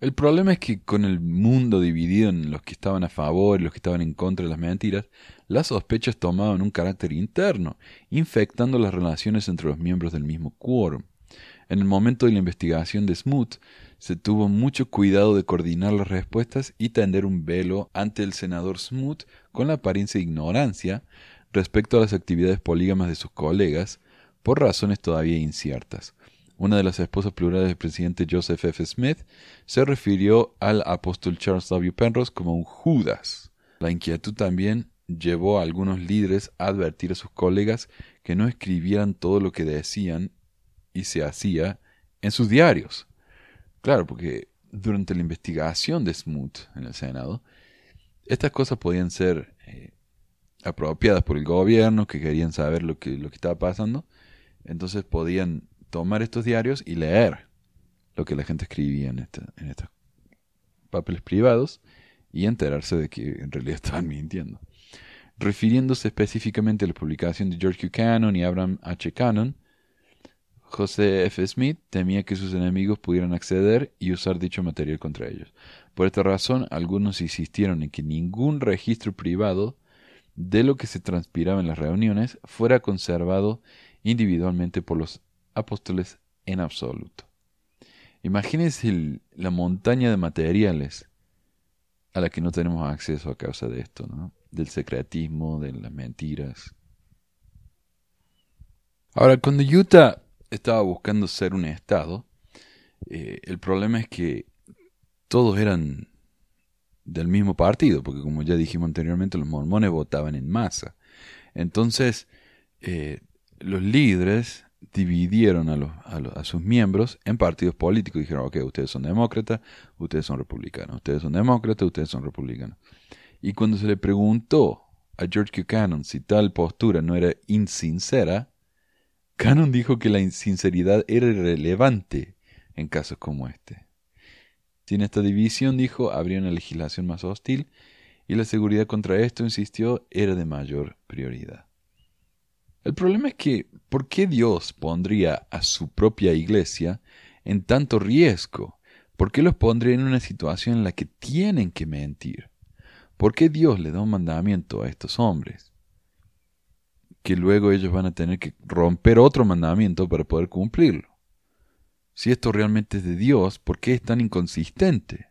[SPEAKER 4] El problema es que con el mundo dividido en los que estaban a favor y los que estaban en contra de las mentiras, las sospechas tomaban un carácter interno, infectando las relaciones entre los miembros del mismo quórum. En el momento de la investigación de Smoot, se tuvo mucho cuidado de coordinar las respuestas y tender un velo ante el senador Smoot con la apariencia de ignorancia respecto a las actividades polígamas de sus colegas, por razones todavía inciertas una de las esposas plurales del presidente Joseph F. Smith, se refirió al apóstol Charles W. Penrose como un Judas. La inquietud también llevó a algunos líderes a advertir a sus colegas que no escribieran todo lo que decían y se hacía en sus diarios. Claro, porque durante la investigación de Smoot en el Senado, estas cosas podían ser eh, apropiadas por el gobierno, que querían saber lo que, lo que estaba pasando, entonces podían tomar estos diarios y leer lo que la gente escribía en, estos papeles privados y enterarse de que en realidad [laughs] estaban mintiendo. Refiriéndose específicamente a la publicación de George Q. Cannon y Abraham H. Cannon, José F. Smith temía que sus enemigos pudieran acceder y usar dicho material contra ellos. Por esta razón, algunos insistieron en que ningún registro privado de lo que se transpiraba en las reuniones fuera conservado individualmente por los apóstoles en absoluto. Imagínense la montaña de materiales a la que no tenemos acceso a causa de esto, del secretismo, de las mentiras. Ahora, cuando Utah estaba buscando ser un estado, eh, el problema es que todos eran del mismo partido, porque como ya dijimos anteriormente, los mormones votaban en masa. Entonces, eh, los líderes dividieron a, sus miembros en partidos políticos. Dijeron, ok, ustedes son demócratas, ustedes son republicanos, ustedes son demócratas, ustedes son republicanos. Y cuando se le preguntó a George Q. Cannon si tal postura no era insincera, Cannon dijo que la insinceridad era irrelevante en casos como este. Sin esta división, dijo, habría una legislación más hostil y la seguridad contra esto, insistió, era de mayor prioridad. El problema es que, ¿por qué Dios pondría a su propia iglesia en tanto riesgo? ¿Por qué los pondría en una situación en la que tienen que mentir? ¿Por qué Dios le da un mandamiento a estos hombres? Que luego ellos van a tener que romper otro mandamiento para poder cumplirlo. Si esto realmente es de Dios, ¿por qué es tan inconsistente?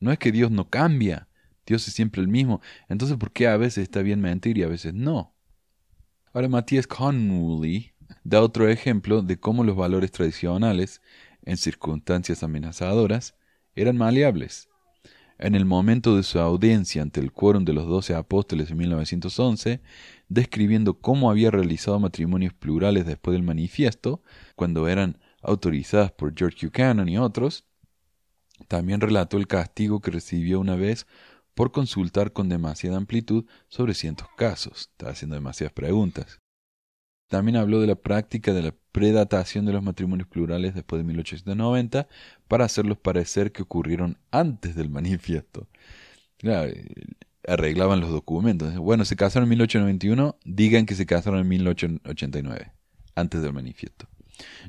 [SPEAKER 4] No es que Dios no cambia, Dios es siempre el mismo. Entonces, ¿por qué a veces está bien mentir y a veces no? Ahora Matías Connolly da otro ejemplo de cómo los valores tradicionales, en circunstancias amenazadoras, eran maleables. En el momento de su audiencia ante el quórum de los doce apóstoles en 1911, describiendo cómo había realizado matrimonios plurales después del manifiesto, cuando eran autorizadas por George Buchanan y otros, también relató el castigo que recibió una vez por consultar con demasiada amplitud sobre cientos casos. Está haciendo demasiadas preguntas. También habló de la práctica de la predatación de los matrimonios plurales después de 1890 para hacerlos parecer que ocurrieron antes del manifiesto. Eh, arreglaban los documentos. Bueno, se casaron en 1891, digan que se casaron en 1889, antes del manifiesto.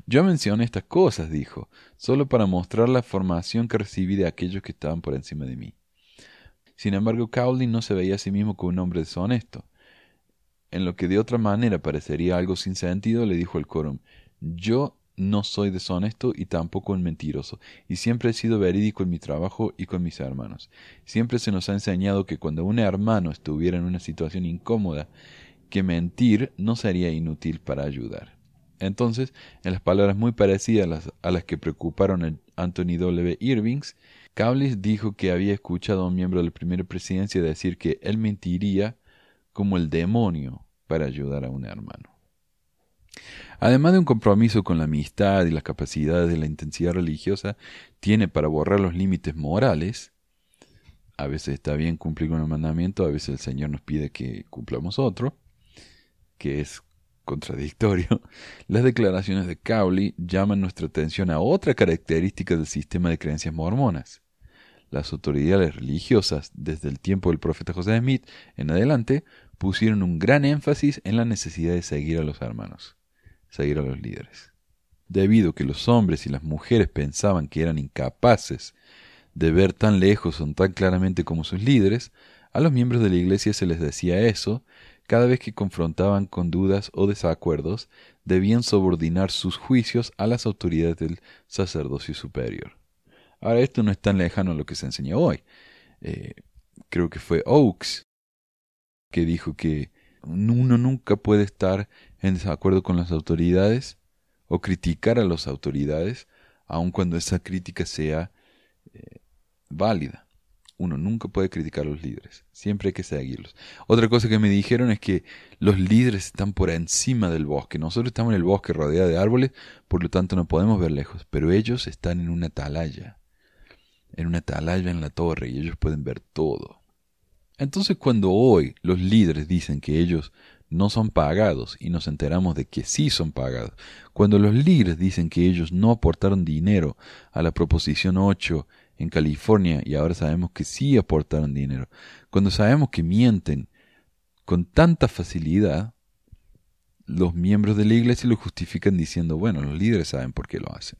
[SPEAKER 4] Yo mencioné estas cosas, dijo, solo para mostrar la formación que recibí de aquellos que estaban por encima de mí. Sin embargo, Cowley no se veía a sí mismo como un hombre deshonesto. En lo que de otra manera parecería algo sin sentido, le dijo el quórum, yo no soy deshonesto y tampoco un mentiroso, y siempre he sido verídico en mi trabajo y con mis hermanos. Siempre se nos ha enseñado que cuando un hermano estuviera en una situación incómoda, que mentir no sería inútil para ayudar. Entonces, en las palabras muy parecidas a las, a las que preocuparon a Anthony W. Irvings, Cowles dijo que había escuchado a un miembro de la primera presidencia decir que él mentiría como el demonio para ayudar a un hermano. Además de un compromiso con la amistad y las capacidades de la intensidad religiosa, tiene para borrar los límites morales. A veces está bien cumplir con el mandamiento, a veces el Señor nos pide que cumplamos otro, que es contradictorio. [laughs] Las declaraciones de Cowley llaman nuestra atención a otra característica del sistema de creencias mormonas las autoridades religiosas desde el tiempo del profeta José Smith en adelante pusieron un gran énfasis en la necesidad de seguir a los hermanos, seguir a los líderes. Debido a que los hombres y las mujeres pensaban que eran incapaces de ver tan lejos o tan claramente como sus líderes, a los miembros de la iglesia se les decía eso cada vez que confrontaban con dudas o desacuerdos, debían subordinar sus juicios a las autoridades del sacerdocio superior. Ahora, esto no es tan lejano a lo que se enseña hoy. Eh, creo que fue Oakes que dijo que uno nunca puede estar en desacuerdo con las autoridades o criticar a las autoridades, aun cuando esa crítica sea eh, válida. Uno nunca puede criticar a los líderes, siempre hay que seguirlos. Otra cosa que me dijeron es que los líderes están por encima del bosque. Nosotros estamos en el bosque rodeado de árboles, por lo tanto no podemos ver lejos, pero ellos están en una atalaya en una atalaya en la torre y ellos pueden ver todo. Entonces cuando hoy los líderes dicen que ellos no son pagados y nos enteramos de que sí son pagados, cuando los líderes dicen que ellos no aportaron dinero a la proposición 8 en California y ahora sabemos que sí aportaron dinero, cuando sabemos que mienten con tanta facilidad, los miembros de la iglesia lo justifican diciendo, bueno, los líderes saben por qué lo hacen.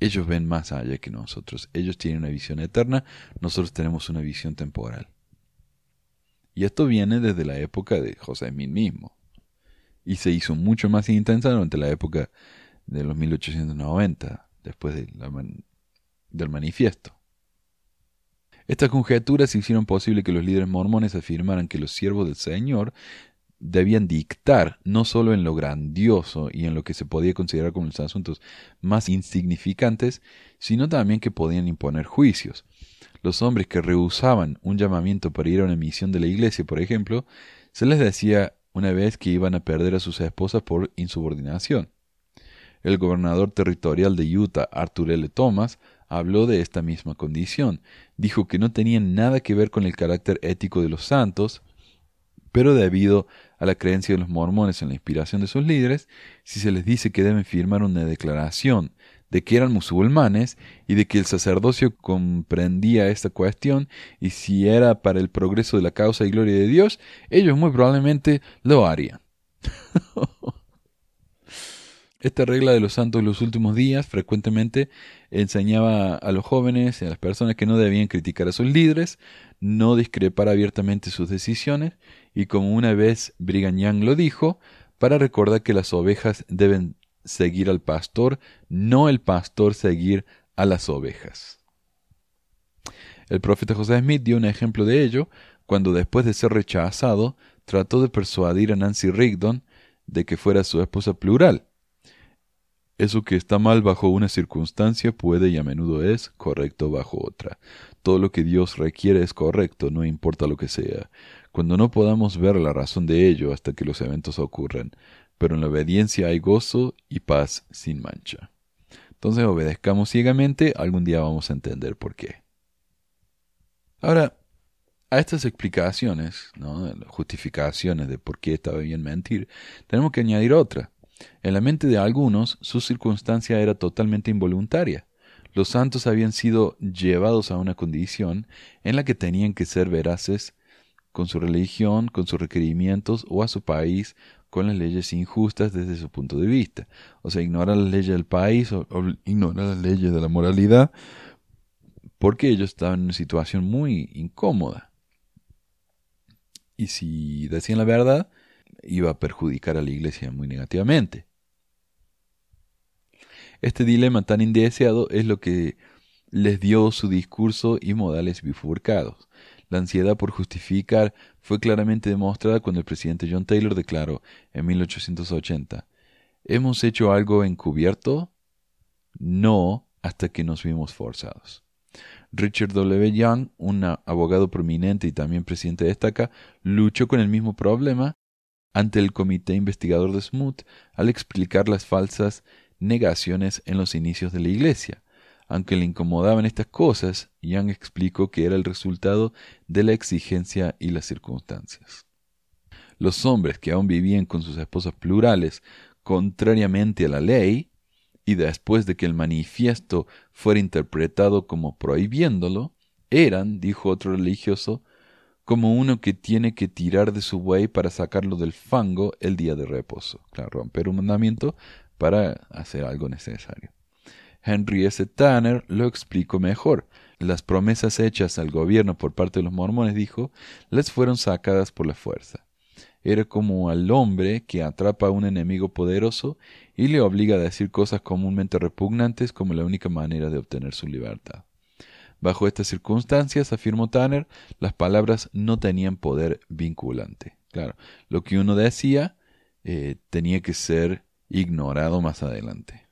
[SPEAKER 4] Ellos ven más allá que nosotros. Ellos tienen una visión eterna, nosotros tenemos una visión temporal. Y esto viene desde la época de José Smith mismo. Y se hizo mucho más intensa durante la época de los 1890, después del manifiesto. Estas conjeturas hicieron posible que los líderes mormones afirmaran que los siervos del Señor debían dictar no solo en lo grandioso y en lo que se podía considerar como los asuntos más insignificantes, sino también que podían imponer juicios. Los hombres que rehusaban un llamamiento para ir a una misión de la iglesia, por ejemplo, se les decía una vez que iban a perder a sus esposas por insubordinación. El gobernador territorial de Utah, Arthur L. Thomas, habló de esta misma condición. Dijo que no tenía nada que ver con el carácter ético de los santos, pero debido a la creencia de los mormones en la inspiración de sus líderes, si se les dice que deben firmar una declaración de que eran musulmanes y de que el sacerdocio comprendía esta cuestión y si era para el progreso de la causa y gloria de Dios, ellos muy probablemente lo harían. [laughs] Esta regla de los santos de los últimos días frecuentemente enseñaba a los jóvenes y a las personas que no debían criticar a sus líderes, no discrepar abiertamente sus decisiones y como una vez Brigham Young lo dijo, para recordar que las ovejas deben seguir al pastor, no el pastor seguir a las ovejas. El profeta José Smith dio un ejemplo de ello cuando después de ser rechazado trató de persuadir a Nancy Rigdon de que fuera su esposa plural. Eso que está mal bajo una circunstancia puede y a menudo es correcto bajo otra. Todo lo que Dios requiere es correcto, no importa lo que sea. Cuando no podamos ver la razón de ello hasta que los eventos ocurran, pero en la obediencia hay gozo y paz sin mancha. Entonces obedezcamos ciegamente, algún día vamos a entender por qué. Ahora, a estas explicaciones, ¿no? justificaciones de por qué estaba bien mentir, tenemos que añadir otra. En la mente de algunos, su circunstancia era totalmente involuntaria. Los santos habían sido llevados a una condición en la que tenían que ser veraces con su religión, con sus requerimientos o a su país con las leyes injustas desde su punto de vista. O sea, ignora las leyes del país o, ignora las leyes de la moralidad porque ellos estaban en una situación muy incómoda. Y si decían la verdad, iba a perjudicar a la iglesia muy negativamente. Este dilema tan indeseado es lo que les dio su discurso y modales bifurcados. La ansiedad por justificar fue claramente demostrada cuando el presidente John Taylor declaró en 1880 ¿Hemos hecho algo encubierto? No hasta que nos vimos forzados. Richard W. Young, un abogado prominente y también presidente de estaca, luchó con el mismo problema ante el comité investigador de Smoot al explicar las falsas negaciones en los inicios de la Iglesia. Aunque le incomodaban estas cosas, Young explicó que era el resultado de la exigencia y las circunstancias. Los hombres que aún vivían con sus esposas plurales contrariamente a la ley, y después de que el manifiesto fuera interpretado como prohibiéndolo, eran, dijo otro religioso, como uno que tiene que tirar de su buey para sacarlo del fango el día de reposo. Claro, romper un mandamiento para hacer algo necesario. Henry S. Tanner lo explicó mejor. Las promesas hechas al gobierno por parte de los mormones, dijo, les fueron sacadas por la fuerza. Era como al hombre que atrapa a un enemigo poderoso y le obliga a decir cosas comúnmente repugnantes como la única manera de obtener su libertad. Bajo estas circunstancias, afirmó Tanner, las palabras no tenían poder vinculante. Claro, lo que uno decía eh, tenía que ser ignorado más adelante.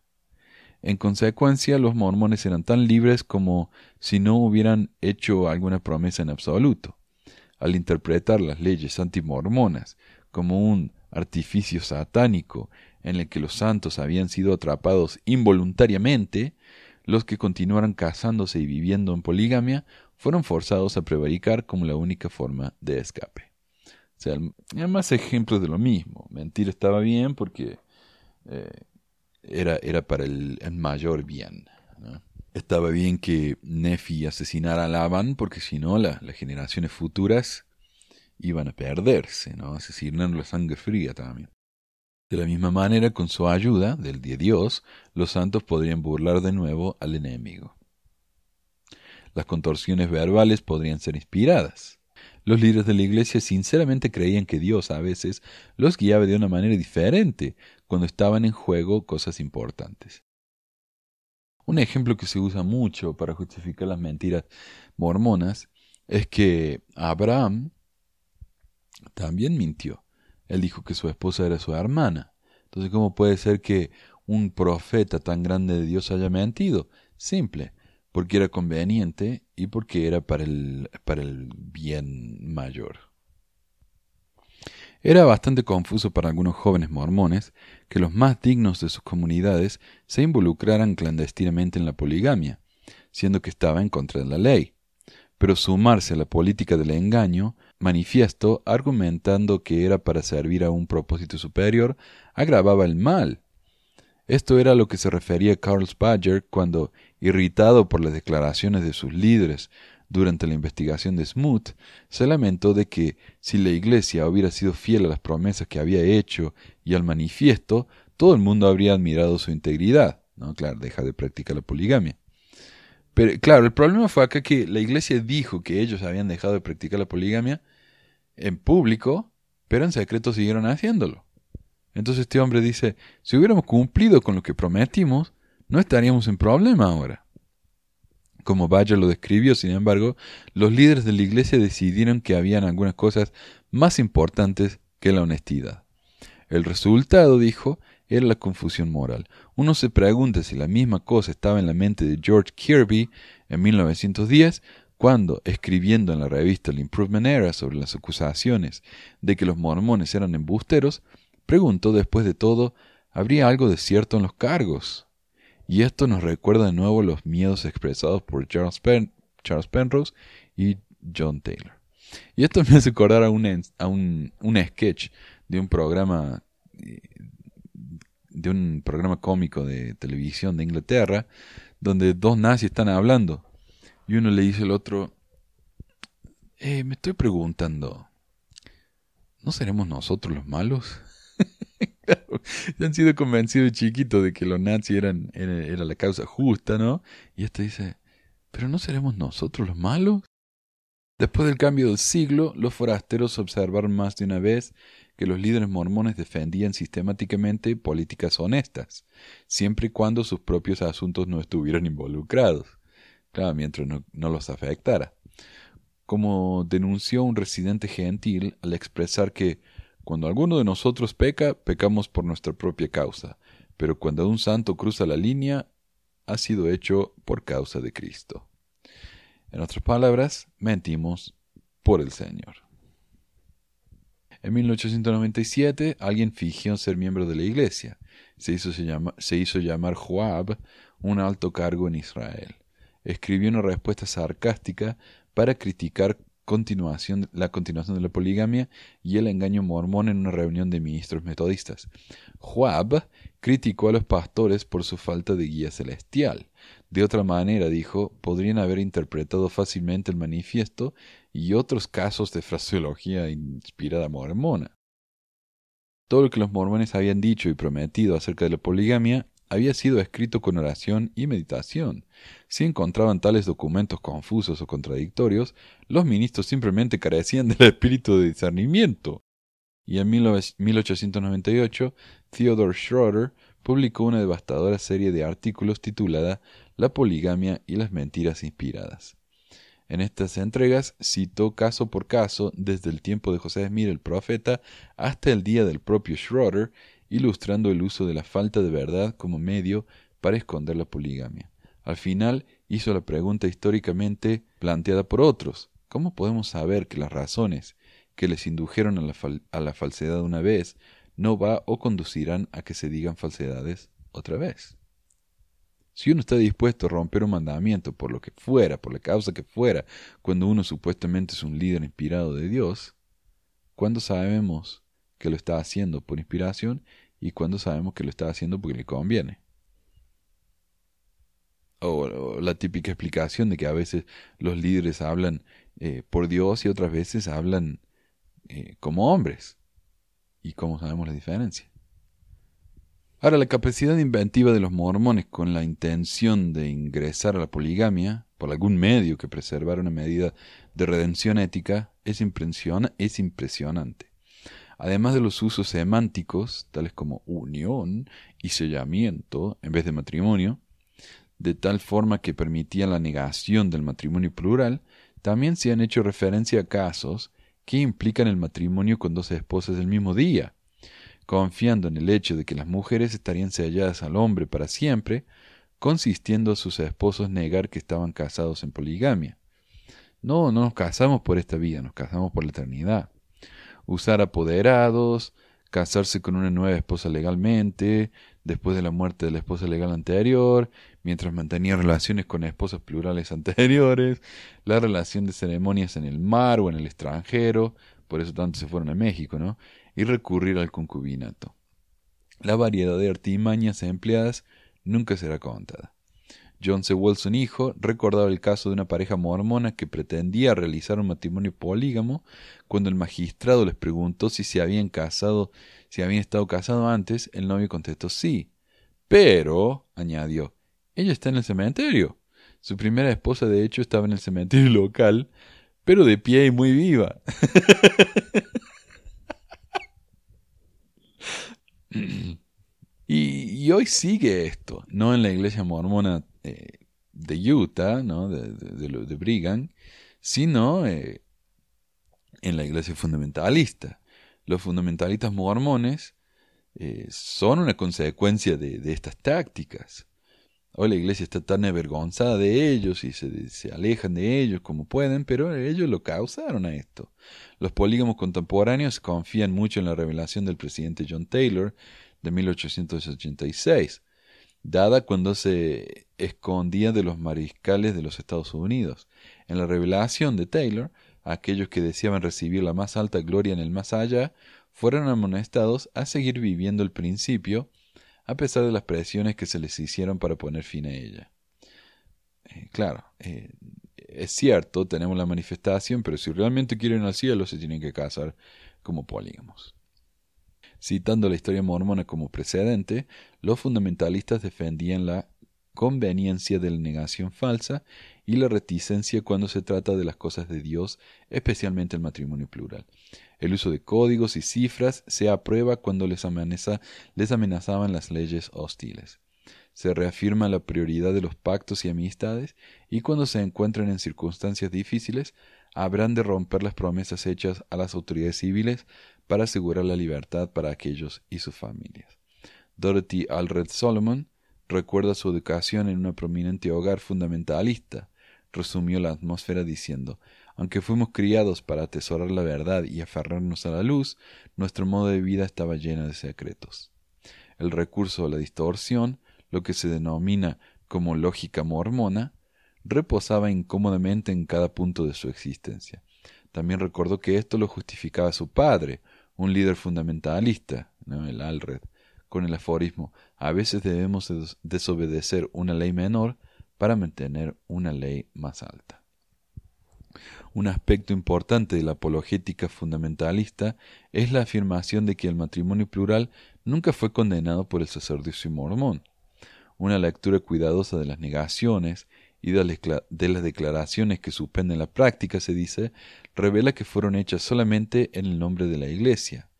[SPEAKER 4] En consecuencia, los mormones eran tan libres como si no hubieran hecho alguna promesa en absoluto. Al interpretar las leyes antimormonas como un artificio satánico en el que los santos habían sido atrapados involuntariamente, los que continuaron casándose y viviendo en poligamia fueron forzados a prevaricar como la única forma de escape. O sea, hay más ejemplos de lo mismo. Mentir estaba bien porque eh, era, era para el, mayor bien. Estaba bien que Nefi asesinara a Laban porque si no las generaciones futuras iban a perderse, ¿no? asesinando la sangre fría también. De la misma manera, con su ayuda, del de Dios, los santos podrían burlar de nuevo al enemigo. Las contorsiones verbales podrían ser inspiradas. Los líderes de la iglesia sinceramente creían que Dios a veces los guiaba de una manera diferente cuando estaban en juego cosas importantes. Un ejemplo que se usa mucho para justificar las mentiras mormonas es que Abraham también mintió. Él dijo que su esposa era su hermana. Entonces, ¿cómo puede ser que un profeta tan grande de Dios haya mentido? Simple, porque era conveniente y porque era para el, para el bien mayor. Era bastante confuso para algunos jóvenes mormones que los más dignos de sus comunidades se involucraran clandestinamente en la poligamia, siendo que estaba en contra de la ley. Pero sumarse a la política del engaño, manifiesto argumentando que era para servir a un propósito superior, agravaba el mal. Esto era a lo que se refería Carl Badger cuando, irritado por las declaraciones de sus líderes durante la investigación de Smoot, se lamentó de que si la Iglesia hubiera sido fiel a las promesas que había hecho y al manifiesto, todo el mundo habría admirado su integridad. No, claro, deja de practicar la poligamia. Pero claro, el problema fue acá que la Iglesia dijo que ellos habían dejado de practicar la poligamia en público, pero en secreto siguieron haciéndolo. Entonces este hombre dice, si hubiéramos cumplido con lo que prometimos, no estaríamos en problema ahora. Como Badger lo describió, sin embargo, los líderes de la iglesia decidieron que habían algunas cosas más importantes que la honestidad. El resultado, dijo, era la confusión moral. Uno se pregunta si la misma cosa estaba en la mente de George Kirby en 1910, cuando, escribiendo en la revista El Improvement Era sobre las acusaciones de que los mormones eran embusteros, preguntó después de todo, ¿habría algo de cierto en los cargos? Y esto nos recuerda de nuevo los miedos expresados por Charles, Penrose y John Taylor. Y esto [laughs] me hace acordar a un, a un, un sketch de un programa de un programa cómico de televisión de Inglaterra donde dos nazis están hablando y uno le dice al otro eh, me estoy preguntando ¿no seremos nosotros los malos? [laughs] han sido convencidos chiquitos de que los nazis eran, era, la causa justa, ¿no? Y esto dice, ¿pero no seremos nosotros los malos? Después del cambio del siglo, los forasteros observaron más de una vez que los líderes mormones defendían sistemáticamente políticas honestas, siempre y cuando sus propios asuntos no estuvieran involucrados. Claro, mientras no, no los afectara. Como denunció un residente gentil al expresar que cuando alguno de nosotros peca, pecamos por nuestra propia causa, pero cuando un santo cruza la línea, ha sido hecho por causa de Cristo. En otras palabras, mentimos por el Señor. En 1897, alguien fingió ser miembro de la iglesia. Se hizo, se hizo llamar Joab, un alto cargo en Israel. Escribió una respuesta sarcástica para criticar continuación, la continuación de la poligamia y el engaño mormón en una reunión de ministros metodistas. Joab criticó a los pastores por su falta de guía celestial. De otra manera, dijo, podrían haber interpretado fácilmente el manifiesto y otros casos de fraseología inspirada mormona. Todo lo que los mormones habían dicho y prometido acerca de la poligamia había sido escrito con oración y meditación. Si encontraban tales documentos confusos o contradictorios, los ministros simplemente carecían del espíritu de discernimiento. Y en 1898, Theodore Schroeder publicó una devastadora serie de artículos titulada La poligamia y las mentiras inspiradas. En estas entregas citó caso por caso, desde el tiempo de José Smith el profeta hasta el día del propio Schroeder, ilustrando el uso de la falta de verdad como medio para esconder la poligamia. Al final hizo la pregunta históricamente planteada por otros. ¿Cómo podemos saber que las razones que les indujeron a la, a la falsedad una vez no va o conducirán a que se digan falsedades otra vez? Si uno está dispuesto a romper un mandamiento por lo que fuera, por la causa que fuera, cuando uno supuestamente es un líder inspirado de Dios, ¿cuándo sabemos que lo está haciendo por inspiración y cuando sabemos que lo está haciendo porque le conviene. O, la típica explicación de que a veces los líderes hablan eh, por Dios y otras veces hablan eh, como hombres. ¿Y cómo sabemos la diferencia? Ahora, la capacidad inventiva de los mormones con la intención de ingresar a la poligamia por algún medio que preservara una medida de redención ética es, es impresionante. Además de los usos semánticos, tales como unión y sellamiento en vez de matrimonio, de tal forma que permitían la negación del matrimonio plural, también se han hecho referencia a casos que implican el matrimonio con dos esposas del mismo día, confiando en el hecho de que las mujeres estarían selladas al hombre para siempre, consistiendo a sus esposos negar que estaban casados en poligamia. No, no nos casamos por esta vida, nos casamos por la eternidad. usar apoderados, casarse con una nueva esposa legalmente, después de la muerte de la esposa legal anterior, mientras mantenía relaciones con esposas plurales [laughs] anteriores, la relación de ceremonias en el mar o en el extranjero, por eso tanto se fueron a México, ¿no? Y recurrir al concubinato. La variedad de artimañas empleadas nunca será contada. John C. Wilson hijo recordaba el caso de una pareja mormona que pretendía realizar un matrimonio polígamo cuando el magistrado les preguntó si se habían casado, si habían estado casados antes, el novio contestó sí. Pero, añadió, ella está en el cementerio. Su primera esposa, de hecho, estaba en el cementerio local, pero de pie y muy viva. [laughs] [clears throat] y, hoy sigue esto, no en la iglesia mormona eh, de Utah, ¿no? de, de, Brigham, sino eh, en la iglesia fundamentalista. Los fundamentalistas mormones eh, son una consecuencia de, de, estas tácticas. Hoy la iglesia está tan avergonzada de ellos y se, se, alejan de ellos como pueden, pero ellos lo causaron a esto. Los polígamos contemporáneos confían mucho en la revelación del presidente John Taylor de 1886, dada cuando se escondía de los mariscales de los Estados Unidos. En la revelación de Taylor, aquellos que deseaban recibir la más alta gloria en el más allá fueron amonestados a seguir viviendo el principio a pesar de las presiones que se les hicieron para poner fin a ella. Eh, claro, eh, es cierto, tenemos la manifestación, pero si realmente quieren al cielo se tienen que casar como polígamos. Citando la historia mormona como precedente, los fundamentalistas defendían la conveniencia de la negación falsa y la reticencia cuando se trata de las cosas de Dios, especialmente el matrimonio plural. El uso de códigos y cifras se aprueba cuando les, les amenazaban las leyes hostiles. Se reafirma la prioridad de los pactos y amistades y cuando se encuentran en circunstancias difíciles, habrán de romper las promesas hechas a las autoridades civiles para asegurar la libertad para aquellos y sus familias. Dorothy Alred Solomon recuerda su educación en un prominente hogar fundamentalista. Resumió la atmósfera diciendo aunque fuimos criados para atesorar la verdad y aferrarnos a la luz, nuestro modo de vida estaba lleno de secretos. El recurso a la distorsión, lo que se denomina como lógica mormona, reposaba incómodamente en cada punto de su existencia. También recordó que esto lo justificaba su padre, un líder fundamentalista, el Alred, con el aforismo a veces debemos desobedecer una ley menor para mantener una ley más alta. Un aspecto importante de la apologética fundamentalista es la afirmación de que el matrimonio plural nunca fue condenado por el sacerdocio mormón. Una lectura cuidadosa de las negaciones y de las declaraciones que suspenden la práctica, se dice, revela que fueron hechas solamente en el nombre de la Iglesia.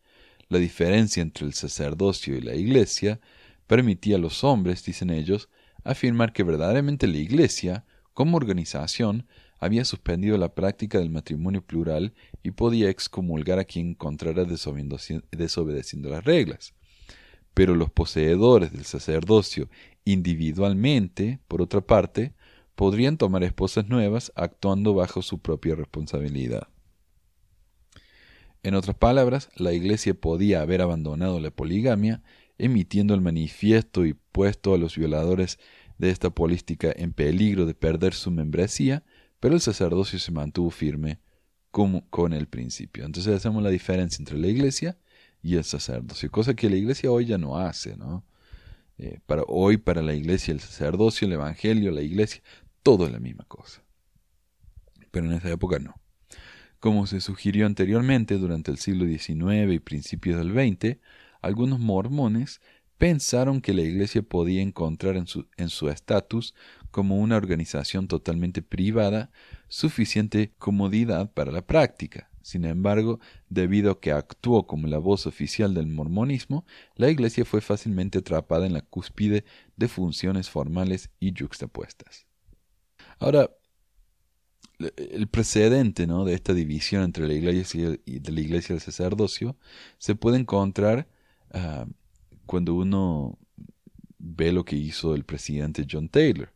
[SPEAKER 4] La diferencia entre el sacerdocio y la Iglesia permitía a los hombres, dicen ellos, afirmar que verdaderamente la Iglesia, como organización, había suspendido la práctica del matrimonio plural y podía excomulgar a quien encontrara desobedeciendo las reglas. Pero los poseedores del sacerdocio individualmente, por otra parte, podrían tomar esposas nuevas actuando bajo su propia responsabilidad. En otras palabras, la Iglesia podía haber abandonado la poligamia, emitiendo el manifiesto y puesto a los violadores de esta política en peligro de perder su membresía, pero el sacerdocio se mantuvo firme con, el principio. Entonces hacemos la diferencia entre la iglesia y el sacerdocio, cosa que la iglesia hoy ya no hace, ¿no? Eh, para hoy para la iglesia el sacerdocio, el evangelio, la iglesia, todo es la misma cosa. Pero en esa época no. Como se sugirió anteriormente, durante el siglo XIX y principios del XX, algunos mormones pensaron que la Iglesia podía encontrar en su estatus como una organización totalmente privada suficiente comodidad para la práctica. Sin embargo, debido a que actuó como la voz oficial del mormonismo, la Iglesia fue fácilmente atrapada en la cúspide de funciones formales y yuxtapuestas. Ahora, el precedente ¿no? de esta división entre la Iglesia y de la Iglesia y el sacerdocio se puede encontrar ah, cuando uno ve lo que hizo el presidente John Taylor.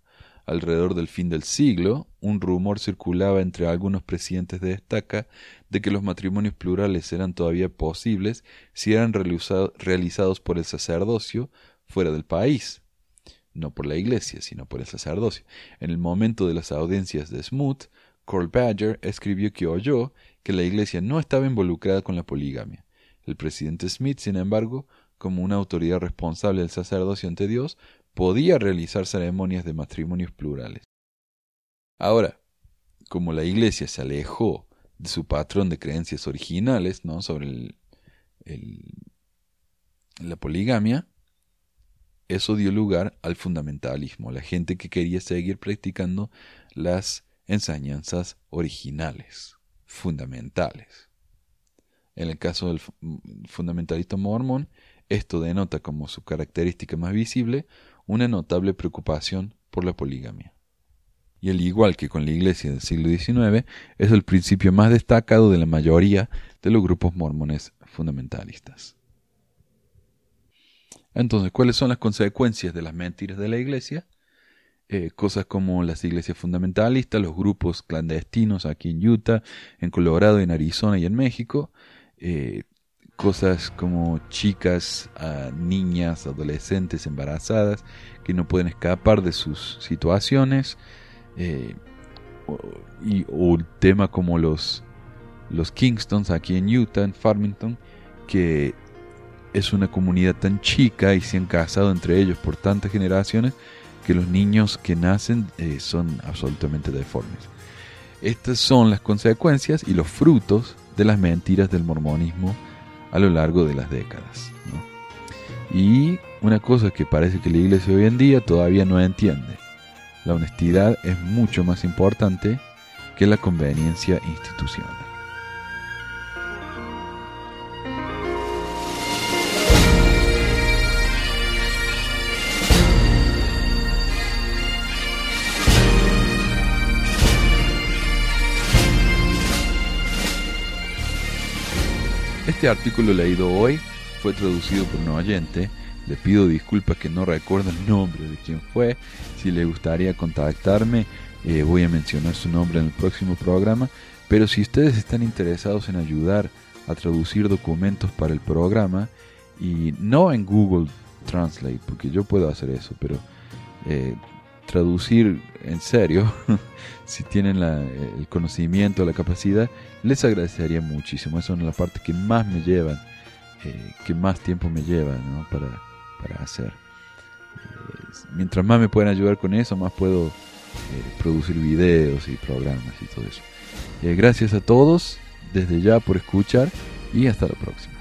[SPEAKER 4] alrededor del fin del siglo, un rumor circulaba entre algunos presidentes de estaca de que los matrimonios plurales eran todavía posibles si eran realizados por el sacerdocio fuera del país, no por la iglesia, sino por el sacerdocio. En el momento de las audiencias de Smoot, Carl Badger escribió que oyó que la iglesia no estaba involucrada con la poligamia. El presidente Smith, sin embargo, como una autoridad responsable del sacerdocio ante Dios, podía realizar ceremonias de matrimonios plurales. Ahora, como la iglesia se alejó de su patrón de creencias originales ¿no? sobre la poligamia, eso dio lugar al fundamentalismo, la gente que quería seguir practicando las enseñanzas originales, fundamentales. En el caso del fundamentalista mormón, esto denota como su característica más visible una notable preocupación por la poligamia. Y al igual que con la iglesia del siglo XIX, es el principio más destacado de la mayoría de los grupos mormones fundamentalistas. Entonces, ¿cuáles son las consecuencias de las mentiras de la iglesia? Eh, cosas como las iglesias fundamentalistas, los grupos clandestinos aquí en Utah, en Colorado, en Arizona y en México, eh, cosas como chicas, niñas, adolescentes embarazadas que no pueden escapar de sus situaciones, eh, o, y, o tema como los, los Kingstons aquí en Utah, en Farmington, que es una comunidad tan chica y se han casado entre ellos por tantas generaciones que los niños que nacen eh, son absolutamente deformes. Estas son las consecuencias y los frutos de las mentiras del mormonismo a lo largo de las décadas. Y una cosa que parece que la iglesia hoy en día todavía no entiende. La honestidad es mucho más importante que la conveniencia institucional. Este artículo leído hoy fue traducido por un oyente. Le pido disculpas que no recuerdo el nombre de quién fue. Si le gustaría contactarme, eh, voy a mencionar su nombre en el próximo programa. Pero si ustedes están interesados en ayudar a traducir documentos para el programa, y no en Google Translate, porque yo puedo hacer eso, pero eh, traducir en serio, [laughs] si tienen el conocimiento, la capacidad, les agradecería muchísimo. Esa es la parte que más me llevan, eh, que más tiempo me lleva para, para, hacer. Eh, mientras más me pueden ayudar con eso, más puedo eh, producir videos y programas y todo eso. gracias a todos desde ya por escuchar y hasta la próxima.